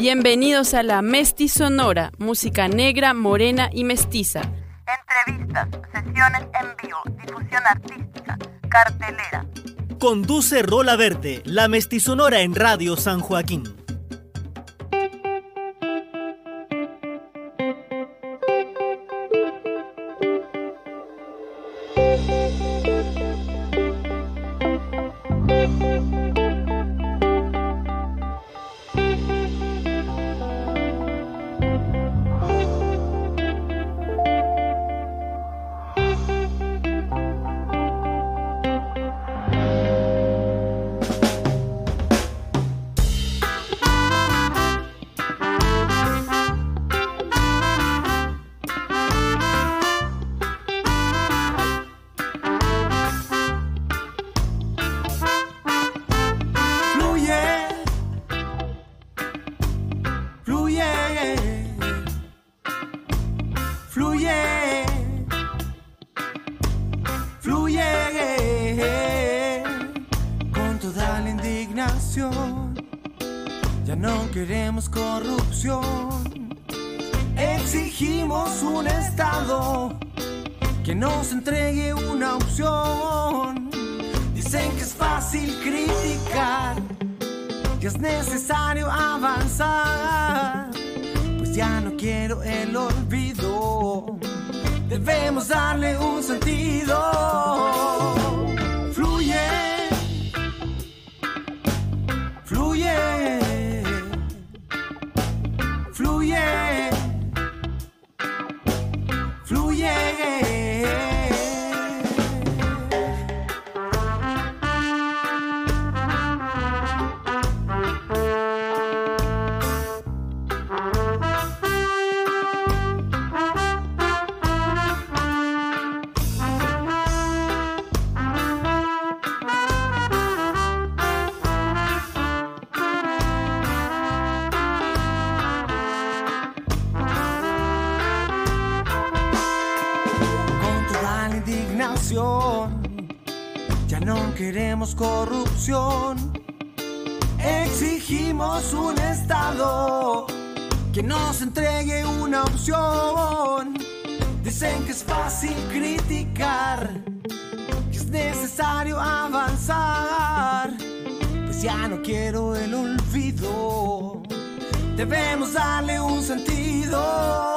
Bienvenidos a la Mestisonora, música negra, morena y mestiza. Entrevistas, sesiones en vivo, difusión artística, cartelera. Conduce Rola Verde, la Mestisonora en Radio San Joaquín. queremos corrupción. Exigimos un Estado que nos entregue una opción. Dicen que es fácil criticar, que es necesario avanzar. Pues ya no quiero el olvido. Debemos darle un sentido.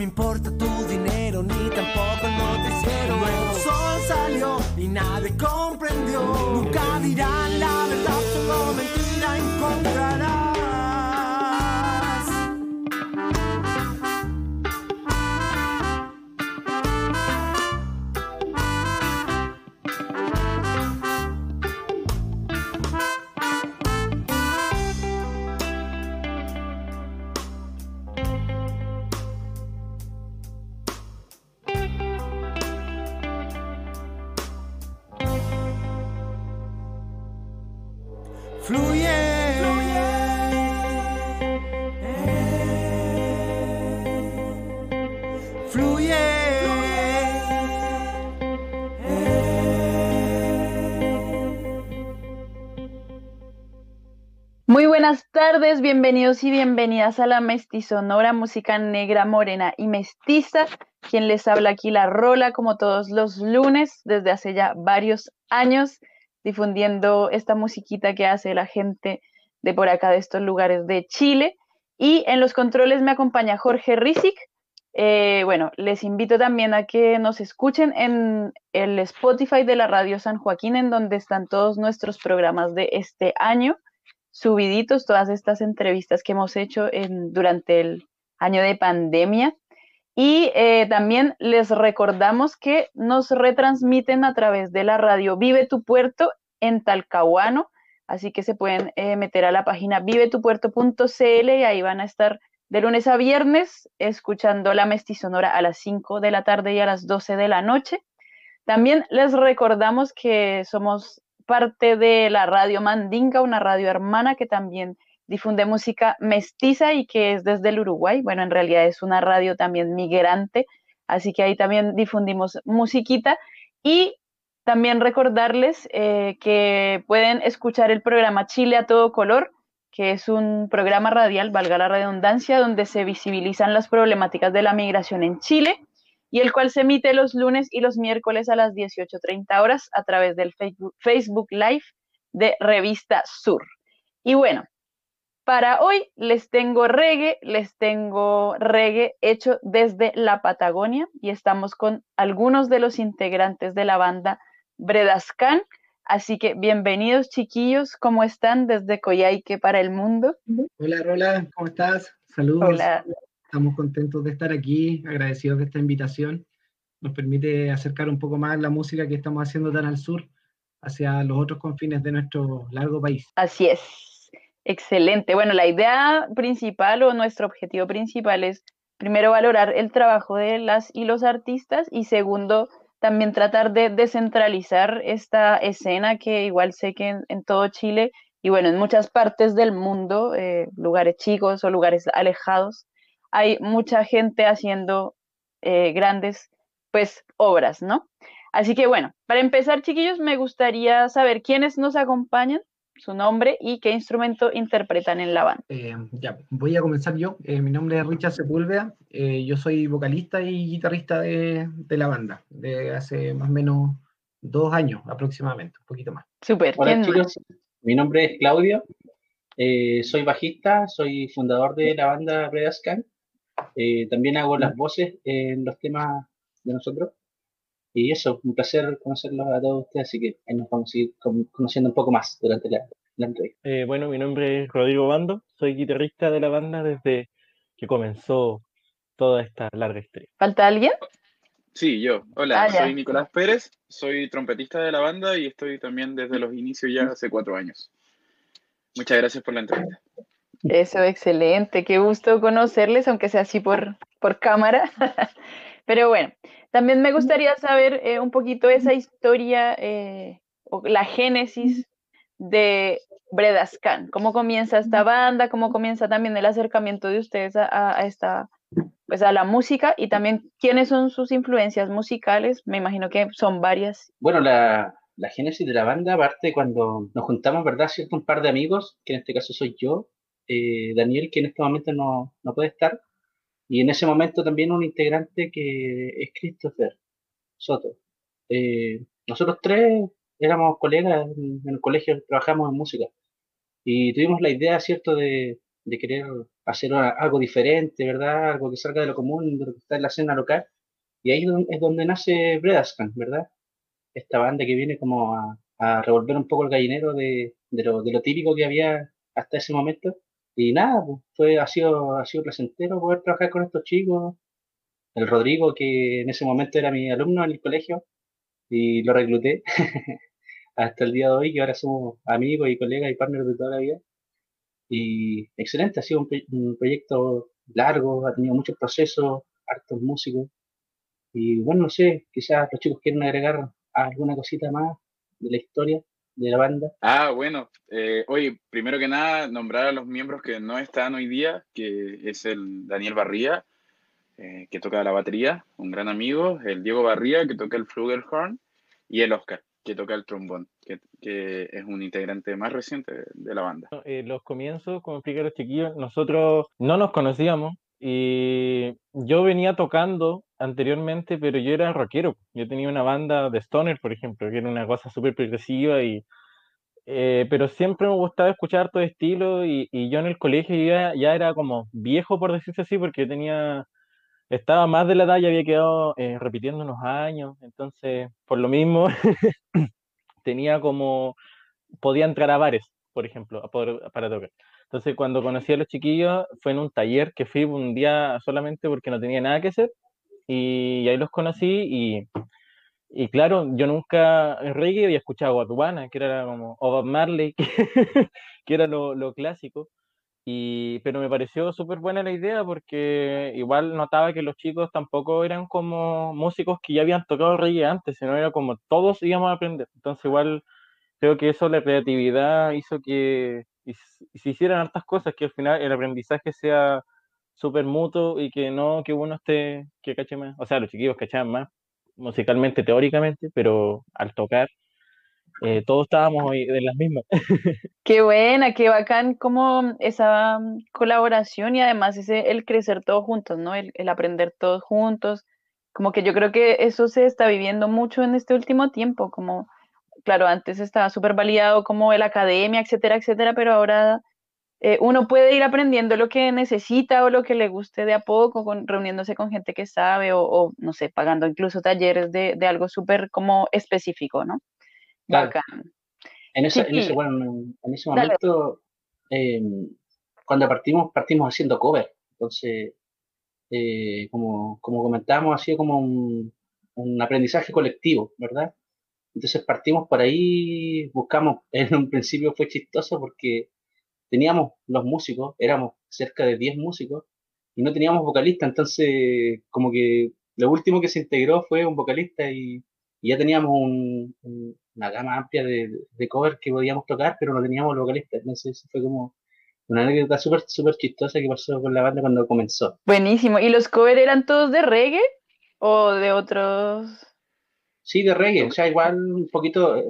me importa tu dinero, ni tampoco el noticiero. El sol salió y nadie comprendió. Nunca dirán la Tardes, bienvenidos y bienvenidas a la Mestizonora, música negra, morena y mestiza. Quien les habla aquí la Rola, como todos los lunes, desde hace ya varios años, difundiendo esta musiquita que hace la gente de por acá, de estos lugares de Chile. Y en los controles me acompaña Jorge Rizik. Eh, bueno, les invito también a que nos escuchen en el Spotify de la Radio San Joaquín, en donde están todos nuestros programas de este año subiditos todas estas entrevistas que hemos hecho en, durante el año de pandemia. Y eh, también les recordamos que nos retransmiten a través de la radio Vive tu Puerto en Talcahuano, así que se pueden eh, meter a la página vivetupuerto.cl y ahí van a estar de lunes a viernes escuchando la mestizonora a las 5 de la tarde y a las 12 de la noche. También les recordamos que somos parte de la radio Mandinga, una radio hermana que también difunde música mestiza y que es desde el Uruguay. Bueno, en realidad es una radio también migrante, así que ahí también difundimos musiquita. Y también recordarles eh, que pueden escuchar el programa Chile a todo color, que es un programa radial, valga la redundancia, donde se visibilizan las problemáticas de la migración en Chile y el cual se emite los lunes y los miércoles a las 18.30 horas a través del Facebook, Live de Revista Sur. Y bueno, para hoy les tengo reggae, les tengo reggae hecho desde la Patagonia y estamos con algunos de los integrantes de la banda Bredascan. Así que bienvenidos chiquillos, ¿cómo están desde Coyhaique para el mundo? Hola Rola, ¿cómo estás? Saludos. Hola. Estamos contentos de estar aquí, agradecidos de esta invitación. Nos permite acercar un poco más la música que estamos haciendo tan al sur hacia los otros confines de nuestro largo país. Así es. Excelente. Bueno, la idea principal o nuestro objetivo principal es primero valorar el trabajo de las y los artistas y segundo también tratar de descentralizar esta escena que igual sé que en, todo Chile y bueno, en muchas partes del mundo, eh, lugares chicos o lugares alejados, hay mucha gente haciendo eh, grandes pues obras, ¿no? Así que bueno, para empezar, chiquillos, me gustaría saber quiénes nos acompañan, su nombre y qué instrumento interpretan en la banda. Eh, ya, voy a comenzar yo. Eh, mi nombre es Richard Sepúlveda. yo soy vocalista y guitarrista de, de, la banda, de hace más o menos dos años aproximadamente, un poquito más. Súper. Hola chicos, mi nombre es Claudio. soy bajista, soy fundador de la banda Predascan eh, también hago las voces en los temas de nosotros. Y eso, un placer conocerlos a todos ustedes, así que ahí nos vamos a ir conociendo un poco más durante la, entrevista. Eh, bueno, mi nombre es Rodrigo Bando, soy guitarrista de la banda desde que comenzó toda esta larga historia. ¿Falta alguien? Sí, yo. Hola, ah, soy Nicolás Pérez, soy trompetista de la banda y estoy también desde los inicios ya hace cuatro años. Muchas gracias por la entrevista. Eso, excelente. Qué gusto conocerles, aunque sea así por, por cámara. Pero bueno, también me gustaría saber eh, un poquito esa historia eh, o la génesis de Bredascan. ¿Cómo comienza esta banda? ¿Cómo comienza también el acercamiento de ustedes a, a, esta, pues a la música? Y también, ¿quiénes son sus influencias musicales? Me imagino que son varias. Bueno, la, la génesis de la banda parte cuando nos juntamos, ¿verdad? Cierto, un par de amigos, que en este caso soy yo, eh, Daniel, que en este momento no, no, puede estar, y en ese momento también un integrante que es Christopher Soto. Eh, nosotros tres éramos colegas en, el colegio, trabajamos en música, y tuvimos la idea, ¿cierto?, de, de querer hacer algo diferente, ¿verdad? Algo que salga de lo común, de lo que está en la escena local. Y ahí es donde nace Bredascan, ¿verdad? Esta banda que viene como a, a revolver un poco el gallinero de, de, lo, de, lo, típico que había hasta ese momento y nada, pues, fue, ha, sido, ha sido placentero poder trabajar con estos chicos. El Rodrigo, que en ese momento era mi alumno en el colegio, y lo recluté hasta el día de hoy, que ahora somos amigos y colegas y partners de toda la vida. Y excelente, ha sido un, proyecto largo, ha tenido muchos procesos, hartos músicos. Y bueno, no sé, quizás los chicos quieren agregar alguna cosita más de la historia de la banda? Ah, bueno, eh, oye, primero que nada, nombrar a los miembros que no están hoy día, que es el Daniel Barría, eh, que toca la batería, un gran amigo, el Diego Barría, que toca el flugelhorn, y el Oscar, que toca el trombón. que, es un integrante más reciente de la banda. Eh, los comienzos, como explica los chiquillos, nosotros no nos conocíamos y yo venía tocando anteriormente, pero yo era rockero. Yo tenía una banda de stoner, por ejemplo, que era una cosa súper progresiva y... Eh, pero siempre me gustaba escuchar todo estilo y, y, yo en el colegio ya, ya era como viejo, por decirse así, porque yo tenía estaba más de la edad y había quedado eh, repitiendo unos años, entonces por lo mismo tenía como, podía entrar a bares, por ejemplo, para tocar. Entonces cuando conocí a los chiquillos fue en un taller que fui un día solamente porque no tenía nada que hacer y ahí los conocí y, y claro, yo nunca en reggae había escuchado a Guatubana, que era como, o Bob Marley, que, era lo, lo clásico pero me pareció súper buena la idea porque igual notaba que los chicos tampoco eran como músicos que ya habían tocado reggae antes, sino era como todos íbamos a aprender. Entonces igual creo que eso, la creatividad hizo que se hicieran hartas cosas, que al final el aprendizaje sea súper mutuo y que no que uno esté, que cache más, o sea, los chiquillos cachaban más musicalmente, teóricamente, pero al tocar eh, todos estábamos de las mismas. Qué buena, qué bacán como esa mm, colaboración y además ese, el crecer todos juntos, ¿no? El, aprender todos juntos. Como que yo creo que eso se está viviendo mucho en este último tiempo, como, claro, antes estaba súper validado como la academia, etcétera, etcétera, pero ahora eh, uno puede ir aprendiendo lo que necesita o lo que le guste de a poco, con, reuniéndose con gente que sabe o, o no sé, pagando incluso talleres de, de algo súper como específico, ¿no? En, ese, en, ese, momento, em, cuando partimos, partimos haciendo cover. Entonces, eh, como, como comentábamos, ha sido como un, aprendizaje colectivo, ¿verdad? Entonces partimos por ahí, buscamos, en un principio fue chistoso porque teníamos los músicos, éramos cerca de 10 músicos, y no teníamos vocalista, entonces como que lo último que se integró fue un vocalista y, ya teníamos un, una gama amplia de, de covers que podíamos tocar, pero no teníamos vocalistas. Entonces fue como una anécdota súper súper chistosa que pasó con la banda cuando comenzó. Buenísimo. ¿Y los covers eran todos de reggae o de otros? Sí, de reggae. O sea, igual un poquito,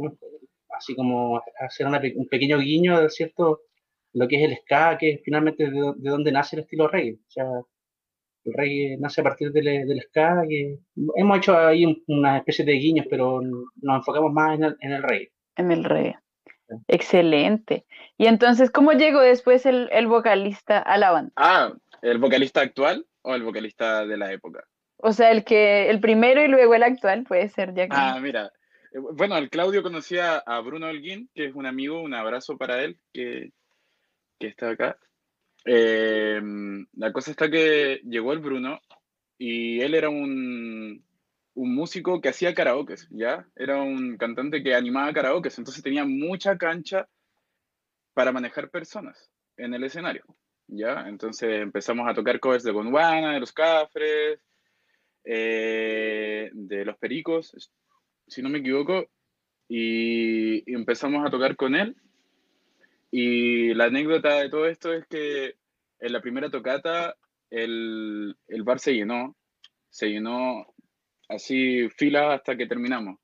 así como hacer un pequeño guiño, ¿cierto? Lo que es el ska, que es finalmente de, de donde nace el estilo reggae. O sea, el reggae nace a partir del, del ska, que hemos hecho ahí una especie de guiños, pero nos enfocamos más en el, en el reggae. En el reggae. Excelente. Y entonces, ¿cómo llegó después el, el, vocalista a la banda? Ah, ¿el vocalista actual o el vocalista de la época? O sea, el que el primero y luego el actual puede ser ya Ah, mira. Eh, bueno, el Claudio conocía a Bruno Holguín, que es un amigo, un abrazo para él, que, que está acá. Eh, la cosa está que llegó el Bruno y él era un, un músico que hacía karaoke, ¿ya? Era un cantante que animaba karaoke, entonces tenía mucha cancha para manejar personas en el escenario, ¿ya? Entonces empezamos a tocar covers de Gondwana, de Los Cafres, eh, de Los Pericos, si no me equivoco, y empezamos a tocar con él y la anécdota de todo esto es que en la primera tocata el, el bar se llenó, se llenó así fila hasta que terminamos.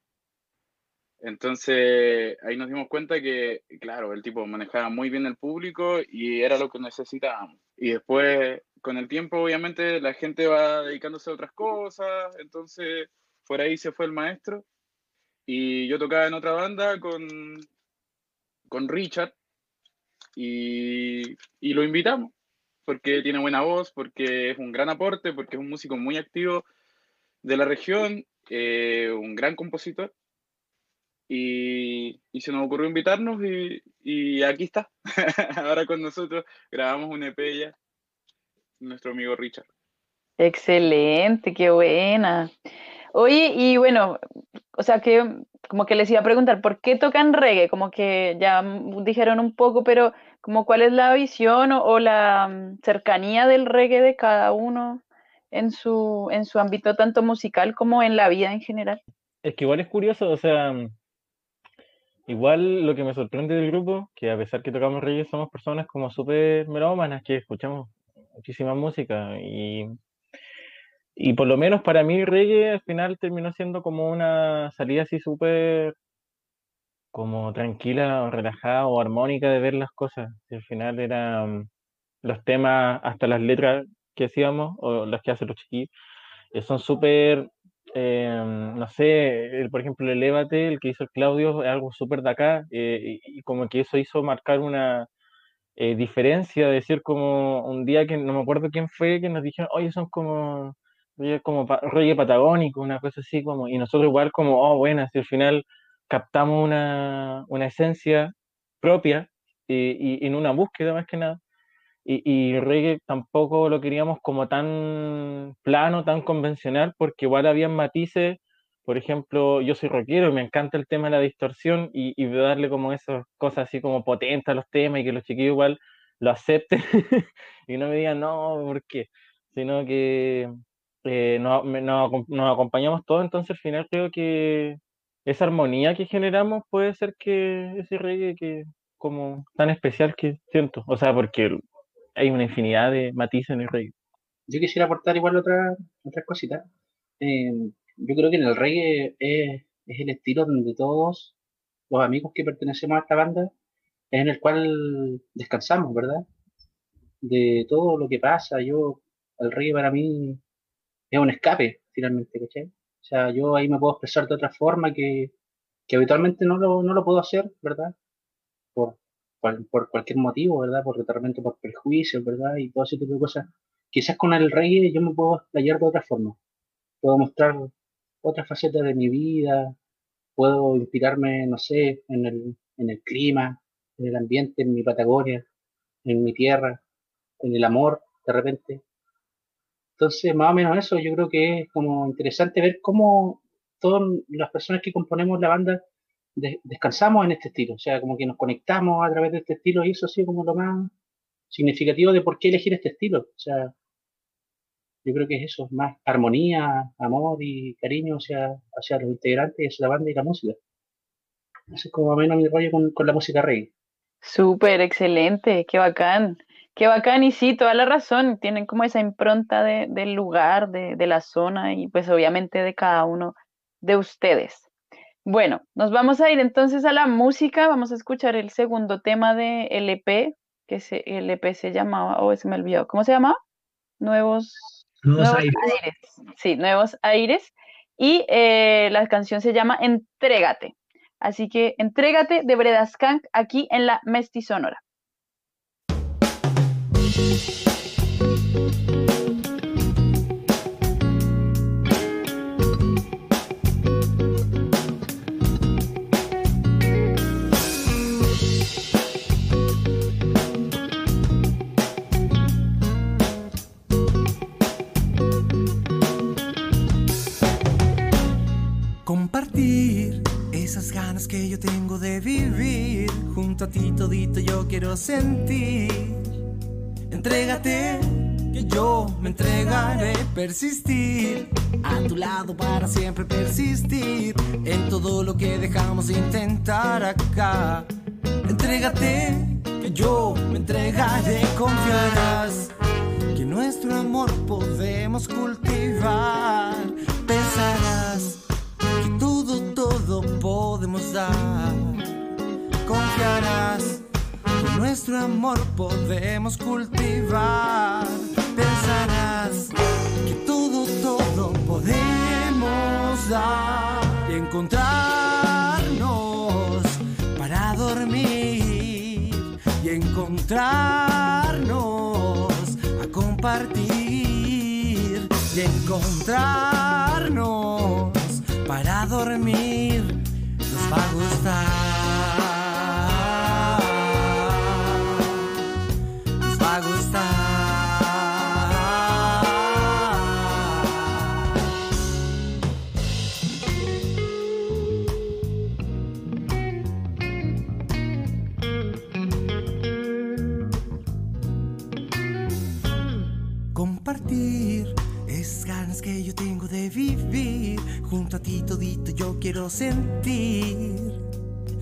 Entonces ahí nos dimos cuenta que, claro, el tipo manejaba muy bien el público y era lo que necesitábamos. Y después, con el tiempo, obviamente, la gente va dedicándose a otras cosas, entonces por ahí se fue el maestro. Y yo tocaba en otra banda con, con Richard, y, lo invitamos porque tiene buena voz, porque es un gran aporte, porque es un músico muy activo de la región, eh, un gran compositor. Y, y, se nos ocurrió invitarnos y, y aquí está. Ahora con nosotros grabamos un EP ya, nuestro amigo Richard. Excelente, qué buena. Oye, y bueno, o sea que como que les iba a preguntar, ¿por qué tocan reggae? Como que ya dijeron un poco, pero como cuál es la visión o, la mm, cercanía del reggae de cada uno en su, en su ámbito tanto musical como en la vida en general. Es que igual es curioso, o sea, igual lo que me sorprende del grupo, que a pesar que tocamos reggae somos personas como súper melómanas, que escuchamos muchísima música y y por lo menos para mí reggae al final terminó siendo como una salida así súper como tranquila o relajada o armónica de ver las cosas. al final eran los temas, hasta las letras que hacíamos, o las que hacen los chiquillos, eh, son súper, em, no sé, por ejemplo, el Elévate, el que hizo el Claudio, es algo súper de acá, eh, y, como que eso hizo marcar una eh, diferencia, decir como un día que no me acuerdo quién fue, que nos dijeron, oye, son como como rollo patagónico, una cosa así como, y nosotros igual como, oh, bueno, si al final captamos una, una esencia propia y, y, en una búsqueda más que nada, y, y, reggae tampoco lo queríamos como tan plano, tan convencional, porque igual habían matices, por ejemplo, yo soy rockero y me encanta el tema de la distorsión y, y darle como esas cosas así como potentes a los temas y que los chiquillos igual lo acepten. Y no me digan, no, ¿por qué? Sino que eh, nos, acompañamos todos, entonces al final creo que esa armonía que generamos puede ser que ese reggae que como tan especial que siento, o sea, porque hay una infinidad de matices en el reggae. Yo quisiera aportar igual otra, otras cositas. Eh, yo creo que en el reggae es, es, el estilo donde todos los amigos que pertenecemos a esta banda es en el cual descansamos, ¿verdad? De todo lo que pasa. Yo, el reggae para mí es un escape, finalmente, ¿cachai? O sea, yo ahí me puedo expresar de otra forma que, que habitualmente no lo, no lo puedo hacer, ¿verdad? Por, por, cualquier motivo, ¿verdad? Por realmente por prejuicios, ¿verdad? Y todo ese tipo de cosas. Quizás con el rey yo me puedo explayar de otra forma. Puedo mostrar otras facetas de mi vida, puedo inspirarme, no sé, en el, en el clima, en el ambiente, en mi Patagonia, en mi tierra, en el amor, de repente. Entonces, más o menos eso, yo creo que es como interesante ver cómo todas las personas que componemos la banda descansamos en este estilo, o sea, como que nos conectamos a través de este estilo y eso ha sido como lo más significativo de por qué elegir este estilo. O sea, yo creo que es eso, más armonía, amor y cariño hacia, hacia los integrantes, hacia la banda y la música. Eso es como menos mi rollo con, con la música rey. Súper, excelente, qué bacán. Qué bacán, y sí, toda la razón, tienen como esa impronta de, del lugar, de, de, la zona y pues obviamente de cada uno de ustedes. Bueno, nos vamos a ir entonces a la música, vamos a escuchar el segundo tema de LP, que se, el EP se llamaba, oh, se me olvidó, ¿cómo se llamaba? Nuevos, nuevos, aires. Sí, Nuevos Aires. Y eh, la canción se llama Entrégate. Así que Entrégate de Breda Skank aquí en la Mestizonora. Compartir esas ganas que yo tengo de vivir. Junto a ti todito yo quiero sentir Entrégate, que yo me entregaré, persistir a tu lado para siempre persistir en todo lo que dejamos de intentar acá. Entrégate, que yo me entregaré, confiarás que nuestro amor podemos cultivar. Pensarás que todo, todo podemos dar. Confiarás nuestro amor podemos cultivar. Pensarás que todo, todo podemos dar y encontrarnos para dormir y encontrarnos a compartir y encontrarnos para dormir. Nos va a gustar. Sentir.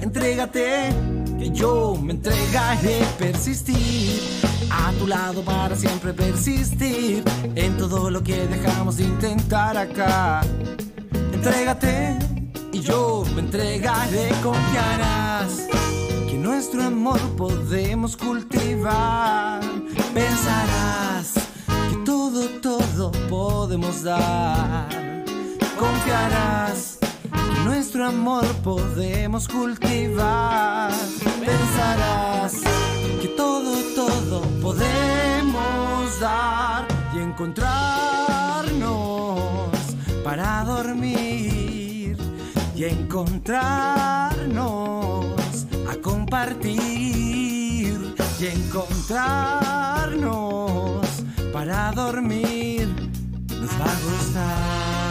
Entrégate, que yo me entregaré, persistir. A tu lado para siempre persistir. En todo lo que dejamos de intentar acá. Entrégate y yo me entregaré, confiarás que nuestro amor podemos cultivar. Pensarás que todo, todo podemos dar. Confiarás nuestro amor podemos cultivar. Pensarás que todo, todo podemos dar y encontrarnos para dormir y encontrarnos a compartir y encontrarnos para dormir nos va a gustar.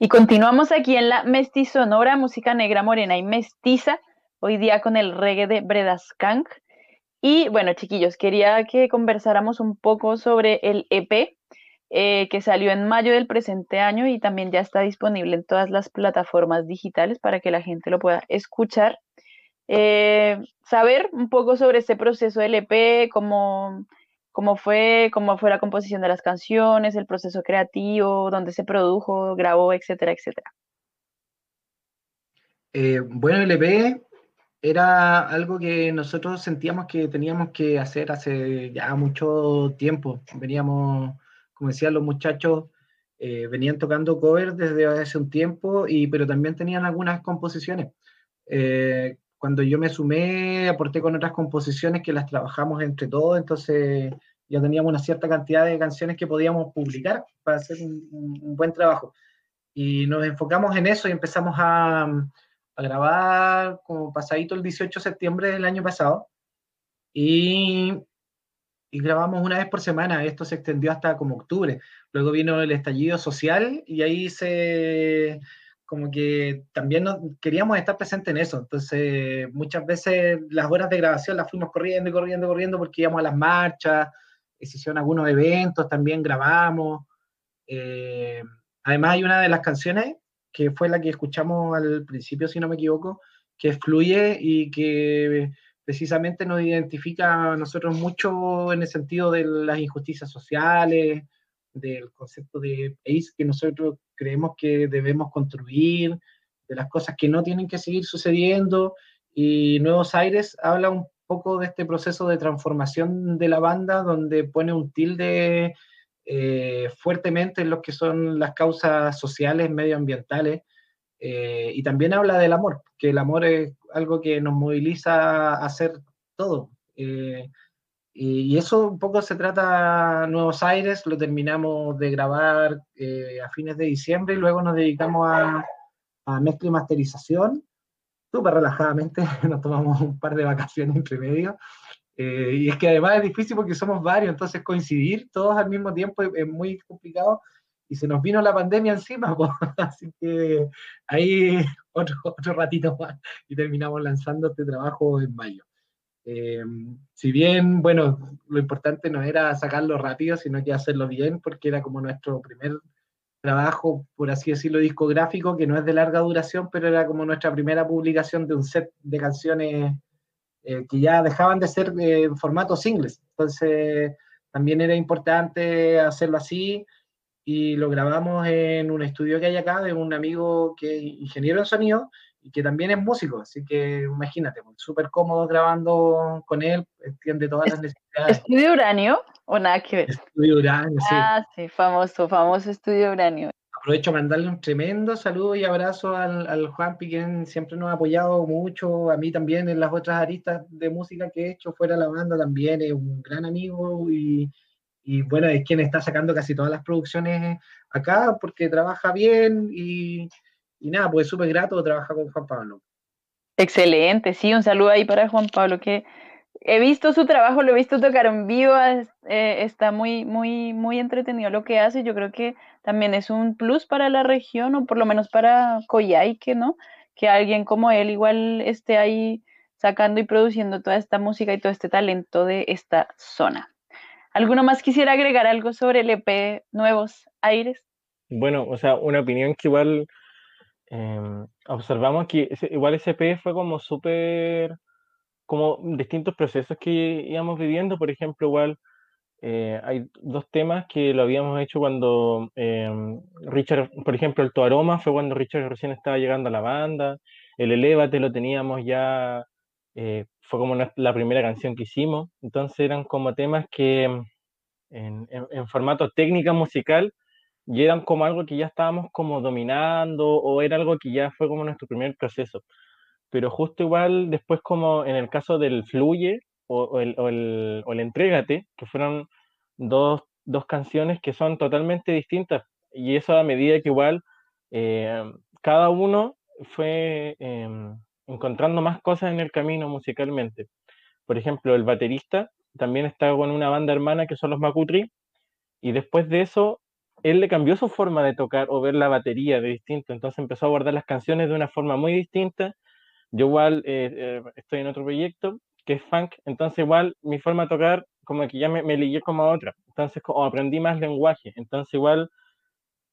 Y continuamos aquí en la Mestizonora, música negra, morena y mestiza, hoy día con el reggae de Bredaskank. Y bueno, chiquillos, quería que conversáramos un poco sobre el EP eh, que salió en mayo del presente año y también ya está disponible en todas las plataformas digitales para que la gente lo pueda escuchar. Eh, saber un poco sobre este proceso del EP, cómo, cómo fue, cómo fue la composición de las canciones, el proceso creativo, dónde se produjo, grabó, etcétera, etcétera. Eh, bueno, el EP era algo que nosotros sentíamos que teníamos que hacer hace ya mucho tiempo. Veníamos, como decían los muchachos, eh, venían tocando covers desde hace un tiempo, y, pero también tenían algunas composiciones. Eh, cuando yo me sumé, aporté con otras composiciones que las trabajamos entre todos, entonces ya teníamos una cierta cantidad de canciones que podíamos publicar para hacer un, un buen trabajo. Y nos enfocamos en eso y empezamos a, a, grabar como pasadito el 18 de septiembre del año pasado. Y, y grabamos una vez por semana, esto se extendió hasta como octubre. Luego vino el estallido social y ahí se como que también nos, queríamos estar presentes en eso. Entonces, muchas veces las horas de grabación las fuimos corriendo y corriendo, corriendo porque íbamos a las marchas, se hicieron algunos eventos, también grabamos. Eh, además, hay una de las canciones que fue la que escuchamos al principio, si no me equivoco, que fluye y que precisamente nos identifica a nosotros mucho en el sentido de las injusticias sociales, del concepto de país que nosotros creemos que debemos construir, de las cosas que no tienen que seguir sucediendo. Y Nuevos Aires habla un poco de este proceso de transformación de la banda, donde pone un tilde eh, fuertemente en lo que son las causas sociales, medioambientales, eh, y también habla del amor, que el amor es algo que nos moviliza a hacer todo. Eh, y, y, eso un poco se trata Nuevos Aires, lo terminamos de grabar eh, a fines de diciembre y luego nos dedicamos a, a mezcla y masterización. Súper relajadamente, nos tomamos un par de vacaciones entre medio. Eh, y es que además es difícil porque somos varios, entonces coincidir todos al mismo tiempo es, es muy complicado y se nos vino la pandemia encima, pues, así que ahí otro, otro ratito más y terminamos lanzando este trabajo en mayo. Eh, si bien, bueno, lo importante no era sacarlo rápido, sino que hacerlo bien, porque era como nuestro primer trabajo, por así decirlo, discográfico, que no es de larga duración, pero era como nuestra primera publicación de un set de canciones eh, que ya dejaban de ser eh, en formato singles. Entonces, también era importante hacerlo así. y lo grabamos en un estudio que hay acá de un amigo que es ingeniero de sonido y que también es músico, así que imagínate, pues, súper cómodo grabando con él, entiende todas las necesidades. ¿Estudio Uranio o nada que ver? Estudio Uranio, sí. Ah, sí, famoso, famoso Estudio Uranio. Aprovecho para mandarle un tremendo saludo y abrazo al, al Juanpi, quien siempre nos ha apoyado mucho, a mí también en las otras aristas de música que he hecho fuera de la banda también, es un gran amigo y, y bueno, es quien está sacando casi todas las producciones acá porque trabaja bien y, y nada, pues súper grato trabajar con Juan Pablo. Excelente, sí, un saludo ahí para Juan Pablo, que he visto su trabajo, lo he visto tocar en vivo, eh, está muy, muy, muy entretenido lo que hace. Yo creo que también es un plus para la región, o por lo menos para Coyhaique, ¿no? Que alguien como él igual esté ahí sacando y produciendo toda esta música y todo este talento de esta zona. ¿Alguno más quisiera agregar algo sobre el EP Nuevos Aires? Bueno, o sea, una opinión que igual em, observamos que igual ese EP fue como súper como distintos procesos que íbamos viviendo. Por ejemplo, igual eh, hay dos temas que lo habíamos hecho cuando em, Richard, por ejemplo, el Tu Aroma fue cuando Richard recién estaba llegando a la banda. El Elévate lo teníamos ya, eh, fue como la primera canción que hicimos. Entonces eran como temas que em, en, en, formato técnica musical y eran como algo que ya estábamos como dominando o era algo que ya fue como nuestro primer proceso pero justo igual después como en el caso del Fluye o, el, o, el, o el Entrégate, que fueron dos, dos, canciones que son totalmente distintas, y eso a medida que igual eh, cada uno fue eh, encontrando más cosas en el camino musicalmente. Por ejemplo, el baterista también está con una banda hermana que son los Macutri, y después de eso él le cambió su forma de tocar o ver la batería de distinto, entonces empezó a abordar las canciones de una forma muy distinta yo igual eh, eh, estoy en otro proyecto que es funk, entonces igual mi forma de tocar como que ya me, me como a otra, entonces como aprendí más lenguaje, entonces igual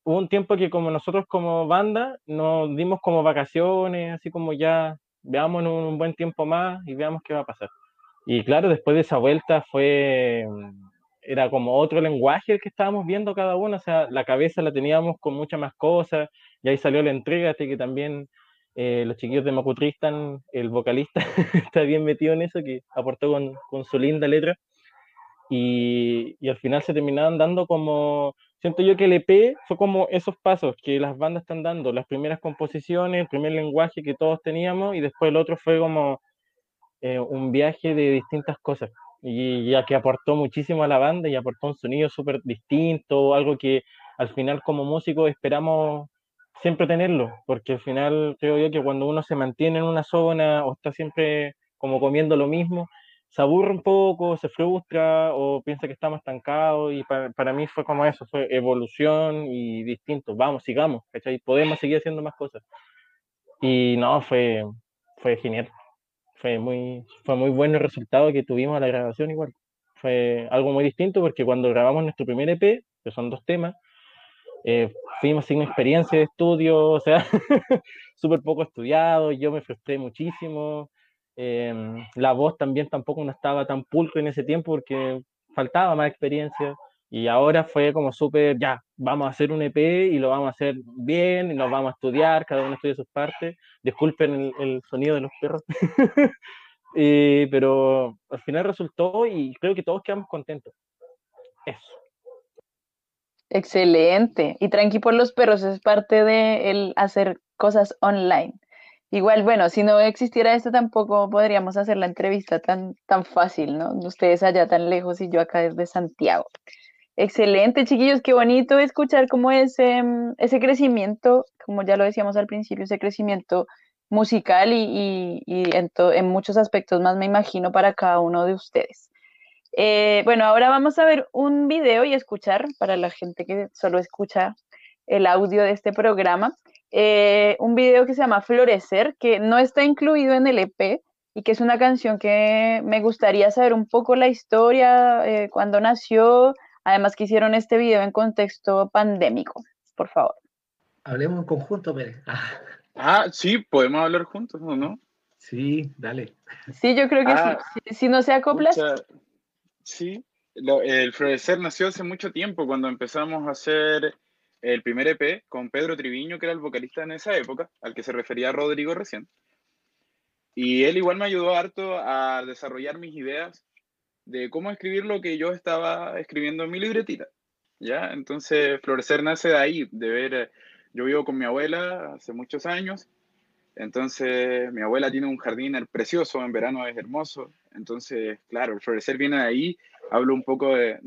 hubo un tiempo que como nosotros como banda nos dimos como vacaciones, así como ya veamos en un buen tiempo más y veamos qué va a pasar. Y claro, después de esa vuelta fue, era como otro lenguaje el que estábamos viendo cada uno, o sea, la cabeza la teníamos con muchas más cosas, y ahí salió la entrega, este que también eh, los chiquillos de Macutristan, el vocalista está bien metido en eso, que aportó con, con su linda letra. Y, y, al final se terminaban dando como, siento yo que el EP fue como esos pasos que las bandas están dando, las primeras composiciones, el primer lenguaje que todos teníamos y después el otro fue como eh, un viaje de distintas cosas. Y ya que aportó muchísimo a la banda y aportó un sonido súper distinto, algo que al final como músicos esperamos siempre tenerlo, porque al final creo yo que cuando uno se mantiene en una zona o está siempre como comiendo lo mismo, se aburre un poco, se frustra o piensa que estamos estancados y para, para mí fue como eso, fue evolución y distinto, vamos, sigamos, ¿cachai? Podemos seguir haciendo más cosas. Y no, fue, fue genial, fue muy, fue muy bueno el resultado que tuvimos a la grabación igual. Fue algo muy distinto porque cuando grabamos nuestro primer EP, que son dos temas, eh, fuimos sin experiencia de estudio, o sea, súper poco estudiado, yo me frustré muchísimo. Em, la voz también tampoco no estaba tan pulcro en ese tiempo porque faltaba más experiencia. Y ahora fue como súper, ya, vamos a hacer un EP y lo vamos a hacer bien, y nos vamos a estudiar, cada uno estudia sus partes. Disculpen el, el sonido de los perros. eh, pero al final resultó y creo que todos quedamos contentos. Eso. Excelente. Y tranqui por los perros es parte de el hacer cosas online. Igual, bueno, si no existiera esto tampoco podríamos hacer la entrevista tan, tan fácil, ¿no? Ustedes allá tan lejos y yo acá desde Santiago. Excelente, chiquillos, qué bonito escuchar cómo ese, mm, ese crecimiento, como ya lo decíamos al principio, ese crecimiento musical y, y, en, en muchos aspectos más, me imagino, para cada uno de ustedes. Eh, bueno, ahora vamos a ver un video y escuchar, para la gente que solo escucha el audio de este programa, eh, un video que se llama Florecer, que no está incluido en el EP y que es una canción que me gustaría saber un poco la historia, eh, cuándo nació, además que hicieron este video en contexto pandémico, por favor. Hablemos en conjunto, Pérez. Ah, sí, podemos hablar juntos, ¿o no? Sí, dale. Sí, yo creo que Ah, sí. Si, si no se acopla, Pucha, Sí, lo- el Florecer nació hace mucho tiempo, cuando empezamos a hacer el primer EP con Pedro Triviño, que era el vocalista en esa época, al que se refería Rodrigo recién. Y él igual me ayudó harto a desarrollar mis ideas de cómo escribir lo que yo estaba escribiendo en mi libretita. ¿ya? Entonces, Florecer nace de ahí, de ver, yo vivo con mi abuela hace muchos años, entonces mi abuela tiene un jardín precioso, en verano es hermoso, entonces, claro, el Florecer viene de ahí, hablo un poco de,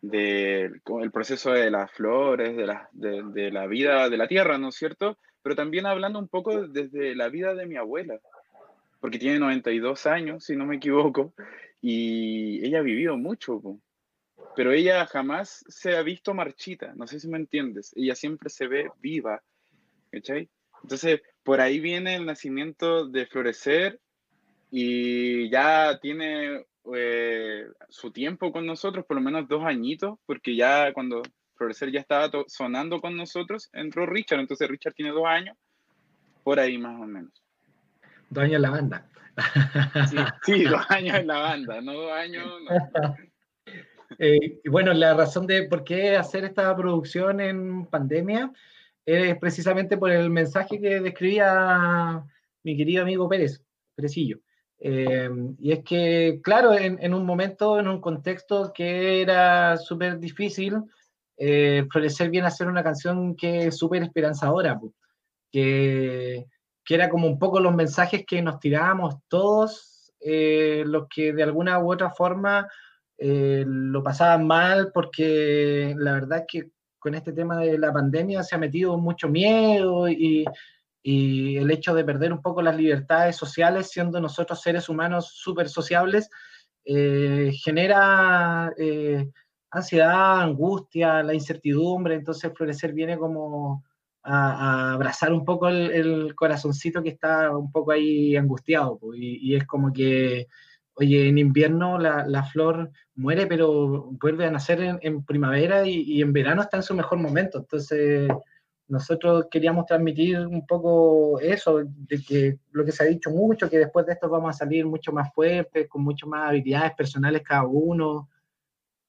de, el proceso de las flores, de la, de, de la vida de la tierra, ¿no es cierto? Pero también hablando un poco desde la vida de mi abuela, porque tiene 92 años, si no me equivoco, y ella ha vivido mucho, pero ella jamás se ha visto marchita, no sé si me entiendes, ella siempre se ve viva, ¿cachai? Entonces, por ahí viene el nacimiento de Florecer y ya tiene eh, su tiempo con nosotros, por lo menos dos añitos, porque ya cuando Florecer ya estaba sonando con nosotros, entró Richard, entonces Richard tiene dos años, por ahí más o menos. Dos años la banda. Sí, dos años en la banda, no dos años. Eh, bueno, la razón de por qué hacer esta producción en pandemia es precisamente por el mensaje que describía mi querido amigo Pérez, Perecillo. Eh, y es que, claro, en, un momento, en un contexto que era súper difícil, eh, Florecer viene a ser una canción que es súper esperanzadora, que que era como un poco los mensajes que nos tirábamos todos, eh, los que de alguna u otra forma eh, lo pasaban mal, porque la verdad es que con este tema de la pandemia se ha metido mucho miedo y, y el hecho de perder un poco las libertades sociales, siendo nosotros seres humanos súper sociables, eh, genera ansiedad, angustia, la incertidumbre, entonces Florecer viene como a, abrazar un poco el, corazoncito que está un poco ahí angustiado. y, es como que, oye, en invierno la, flor muere, pero vuelve a nacer en, primavera y, en verano está en su mejor momento. Entonces, nosotros queríamos transmitir un poco eso, de que lo que se ha dicho mucho, que después de esto vamos a salir mucho más fuertes, con mucho más habilidades personales cada uno.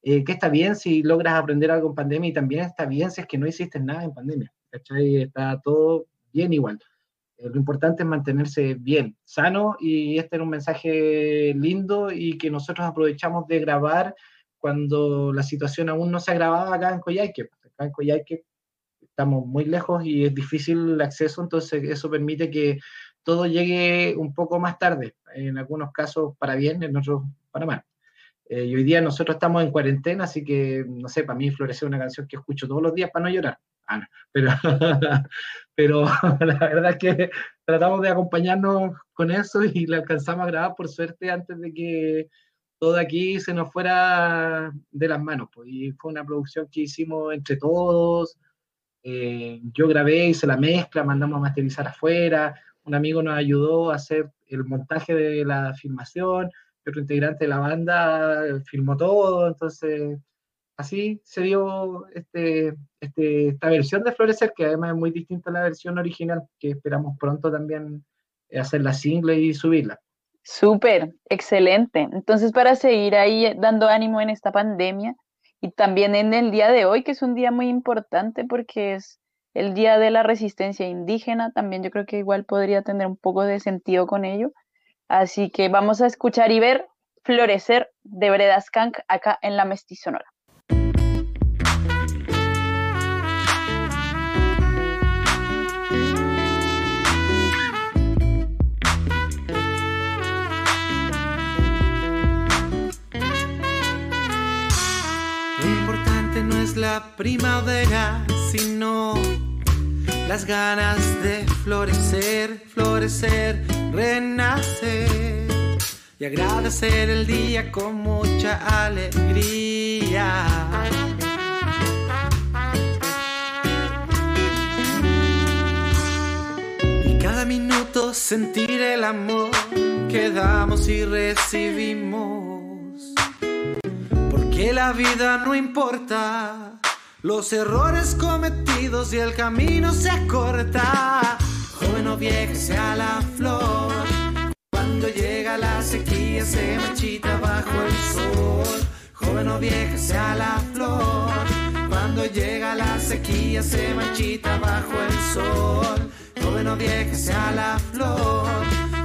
Eh, que está bien si logras aprender algo en pandemia y también está bien si es que no hiciste nada en pandemia. ¿Cachai? Está todo bien igual. Eh, lo importante es mantenerse bien, sano, y este era un mensaje lindo y que nosotros aprovechamos de grabar cuando la situación aún no se agravaba acá en Coyhaique. Acá en Coyhaique estamos muy lejos y es difícil el acceso, entonces eso permite que todo llegue un poco más tarde, en algunos casos para bien, en otros para mal. Eh, y hoy día nosotros estamos en cuarentena, así que, no sé, para mí Florecer una canción que escucho todos los días para no llorar. Ah, pero, pero la verdad es que tratamos de acompañarnos con eso y la alcanzamos a grabar por suerte antes de que todo aquí se nos fuera de las manos. Pues, y fue una producción que hicimos entre todos. Eh, yo grabé, hice la mezcla, mandamos a masterizar afuera. Un amigo nos ayudó a hacer el montaje de la filmación. Otro integrante de la banda filmó todo. Entonces, así se dio este, este, esta versión de Florecer, que además es muy distinta a la versión original, que esperamos pronto también hacer la single y subirla. Súper, excelente. Entonces, para seguir ahí dando ánimo en esta pandemia y también en el día de hoy, que es un día muy importante porque es el día de la resistencia indígena, también yo creo que igual podría tener un poco de sentido con ello. Así que vamos a escuchar y ver Florecer de Breda Skank acá en la Mestizonora. la primavera, sino las ganas de florecer, florecer, renacer. Y agradecer el día con mucha alegría. Y cada minuto sentir el amor que damos y recibimos. Que la vida no importa los errores cometidos y el camino se acorta. Joven o vieja sea la flor, cuando llega la sequía se marchita bajo el sol. Joven o vieja sea la flor, Cuando llega la sequía se marchita bajo el sol. Joven o vieja sea la flor.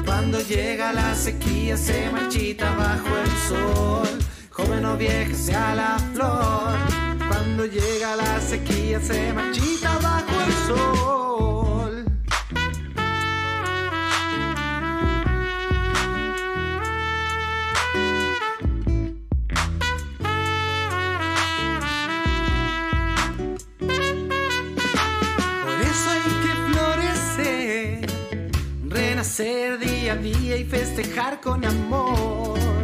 Cuando llega la sequía se marchita bajo el sol. Joven o vieja sea la flor. Cuando llega la sequía se marchita bajo el sol. Ser día a día y festejar con amor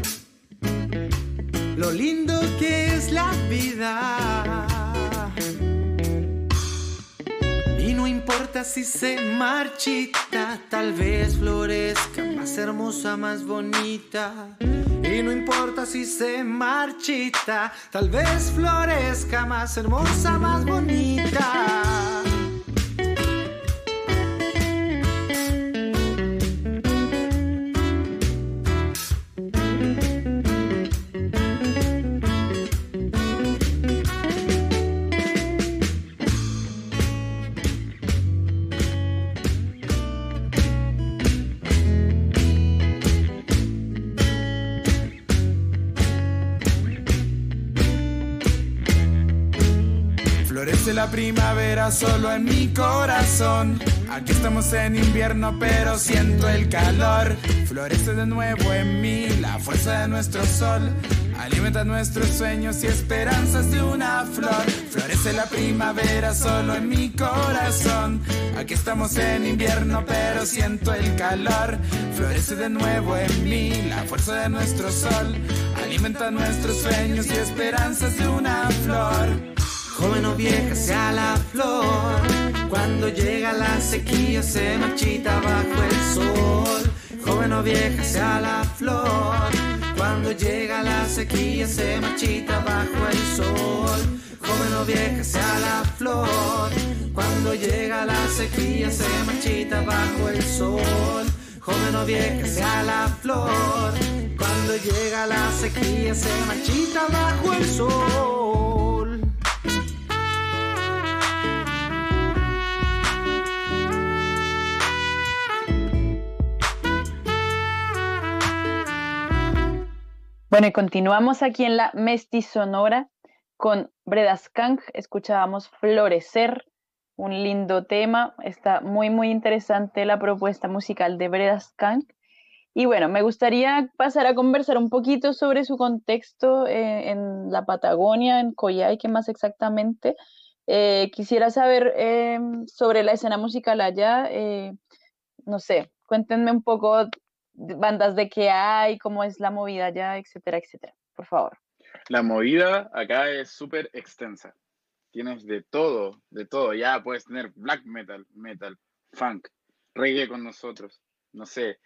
lo lindo que es la vida. Y no importa si se marchita, tal vez florezca más hermosa, más bonita. Y no importa si se marchita, tal vez florezca más hermosa, más bonita. La primavera solo en mi corazón. Aquí estamos en invierno, pero siento el calor. Florece de nuevo en mí la fuerza de nuestro sol. Alimenta nuestros sueños y esperanzas de una flor. Florece la primavera solo en mi corazón. Aquí estamos en invierno, pero siento el calor. Florece de nuevo en mí la fuerza de nuestro sol. Alimenta nuestros sueños y esperanzas de una flor. Joven o vieja sea la flor, cuando llega la sequía se marchita bajo el sol. Joven o vieja sea la flor, cuando llega la sequía se marchita bajo el sol. Joven o vieja sea la flor, cuando llega la sequía se marchita bajo el sol. Joven o vieja sea la flor, cuando llega la sequía se marchita bajo el sol. Bueno, y continuamos aquí en la Mestizonora con Breda Skank. Escuchábamos Florecer, un lindo tema. Está muy, muy interesante la propuesta musical de Breda Skank. Y bueno, me gustaría pasar a conversar un poquito sobre su contexto eh, en la Patagonia, en Coyhaique más exactamente. Eh, quisiera saber eh, sobre la escena musical allá. no sé, cuéntenme un poco bandas de qué hay, cómo es la movida allá, etcétera, etcétera. Por favor. La movida acá es súper extensa. Tienes de todo, de todo. Ya puedes tener black metal, metal, funk, reggae con nosotros, no sé,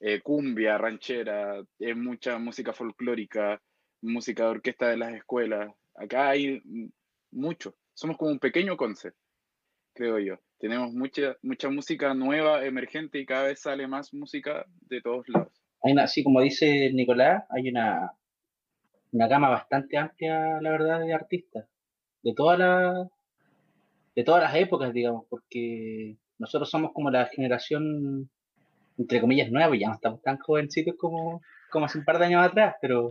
eh, cumbia, ranchera, es mucha música folclórica, música de orquesta de las escuelas. Acá hay mucho. Somos como un pequeño concepto, creo yo. Tenemos mucha, mucha música nueva, emergente y cada vez sale más música de todos lados. Hay así como dice Nicolás, hay una, una gama bastante amplia, la verdad, de artistas. De todas las de todas las épocas, digamos, porque nosotros somos como la generación, entre comillas, nueva, ya no estamos tan jovencitos como, como hace un par de años atrás, pero,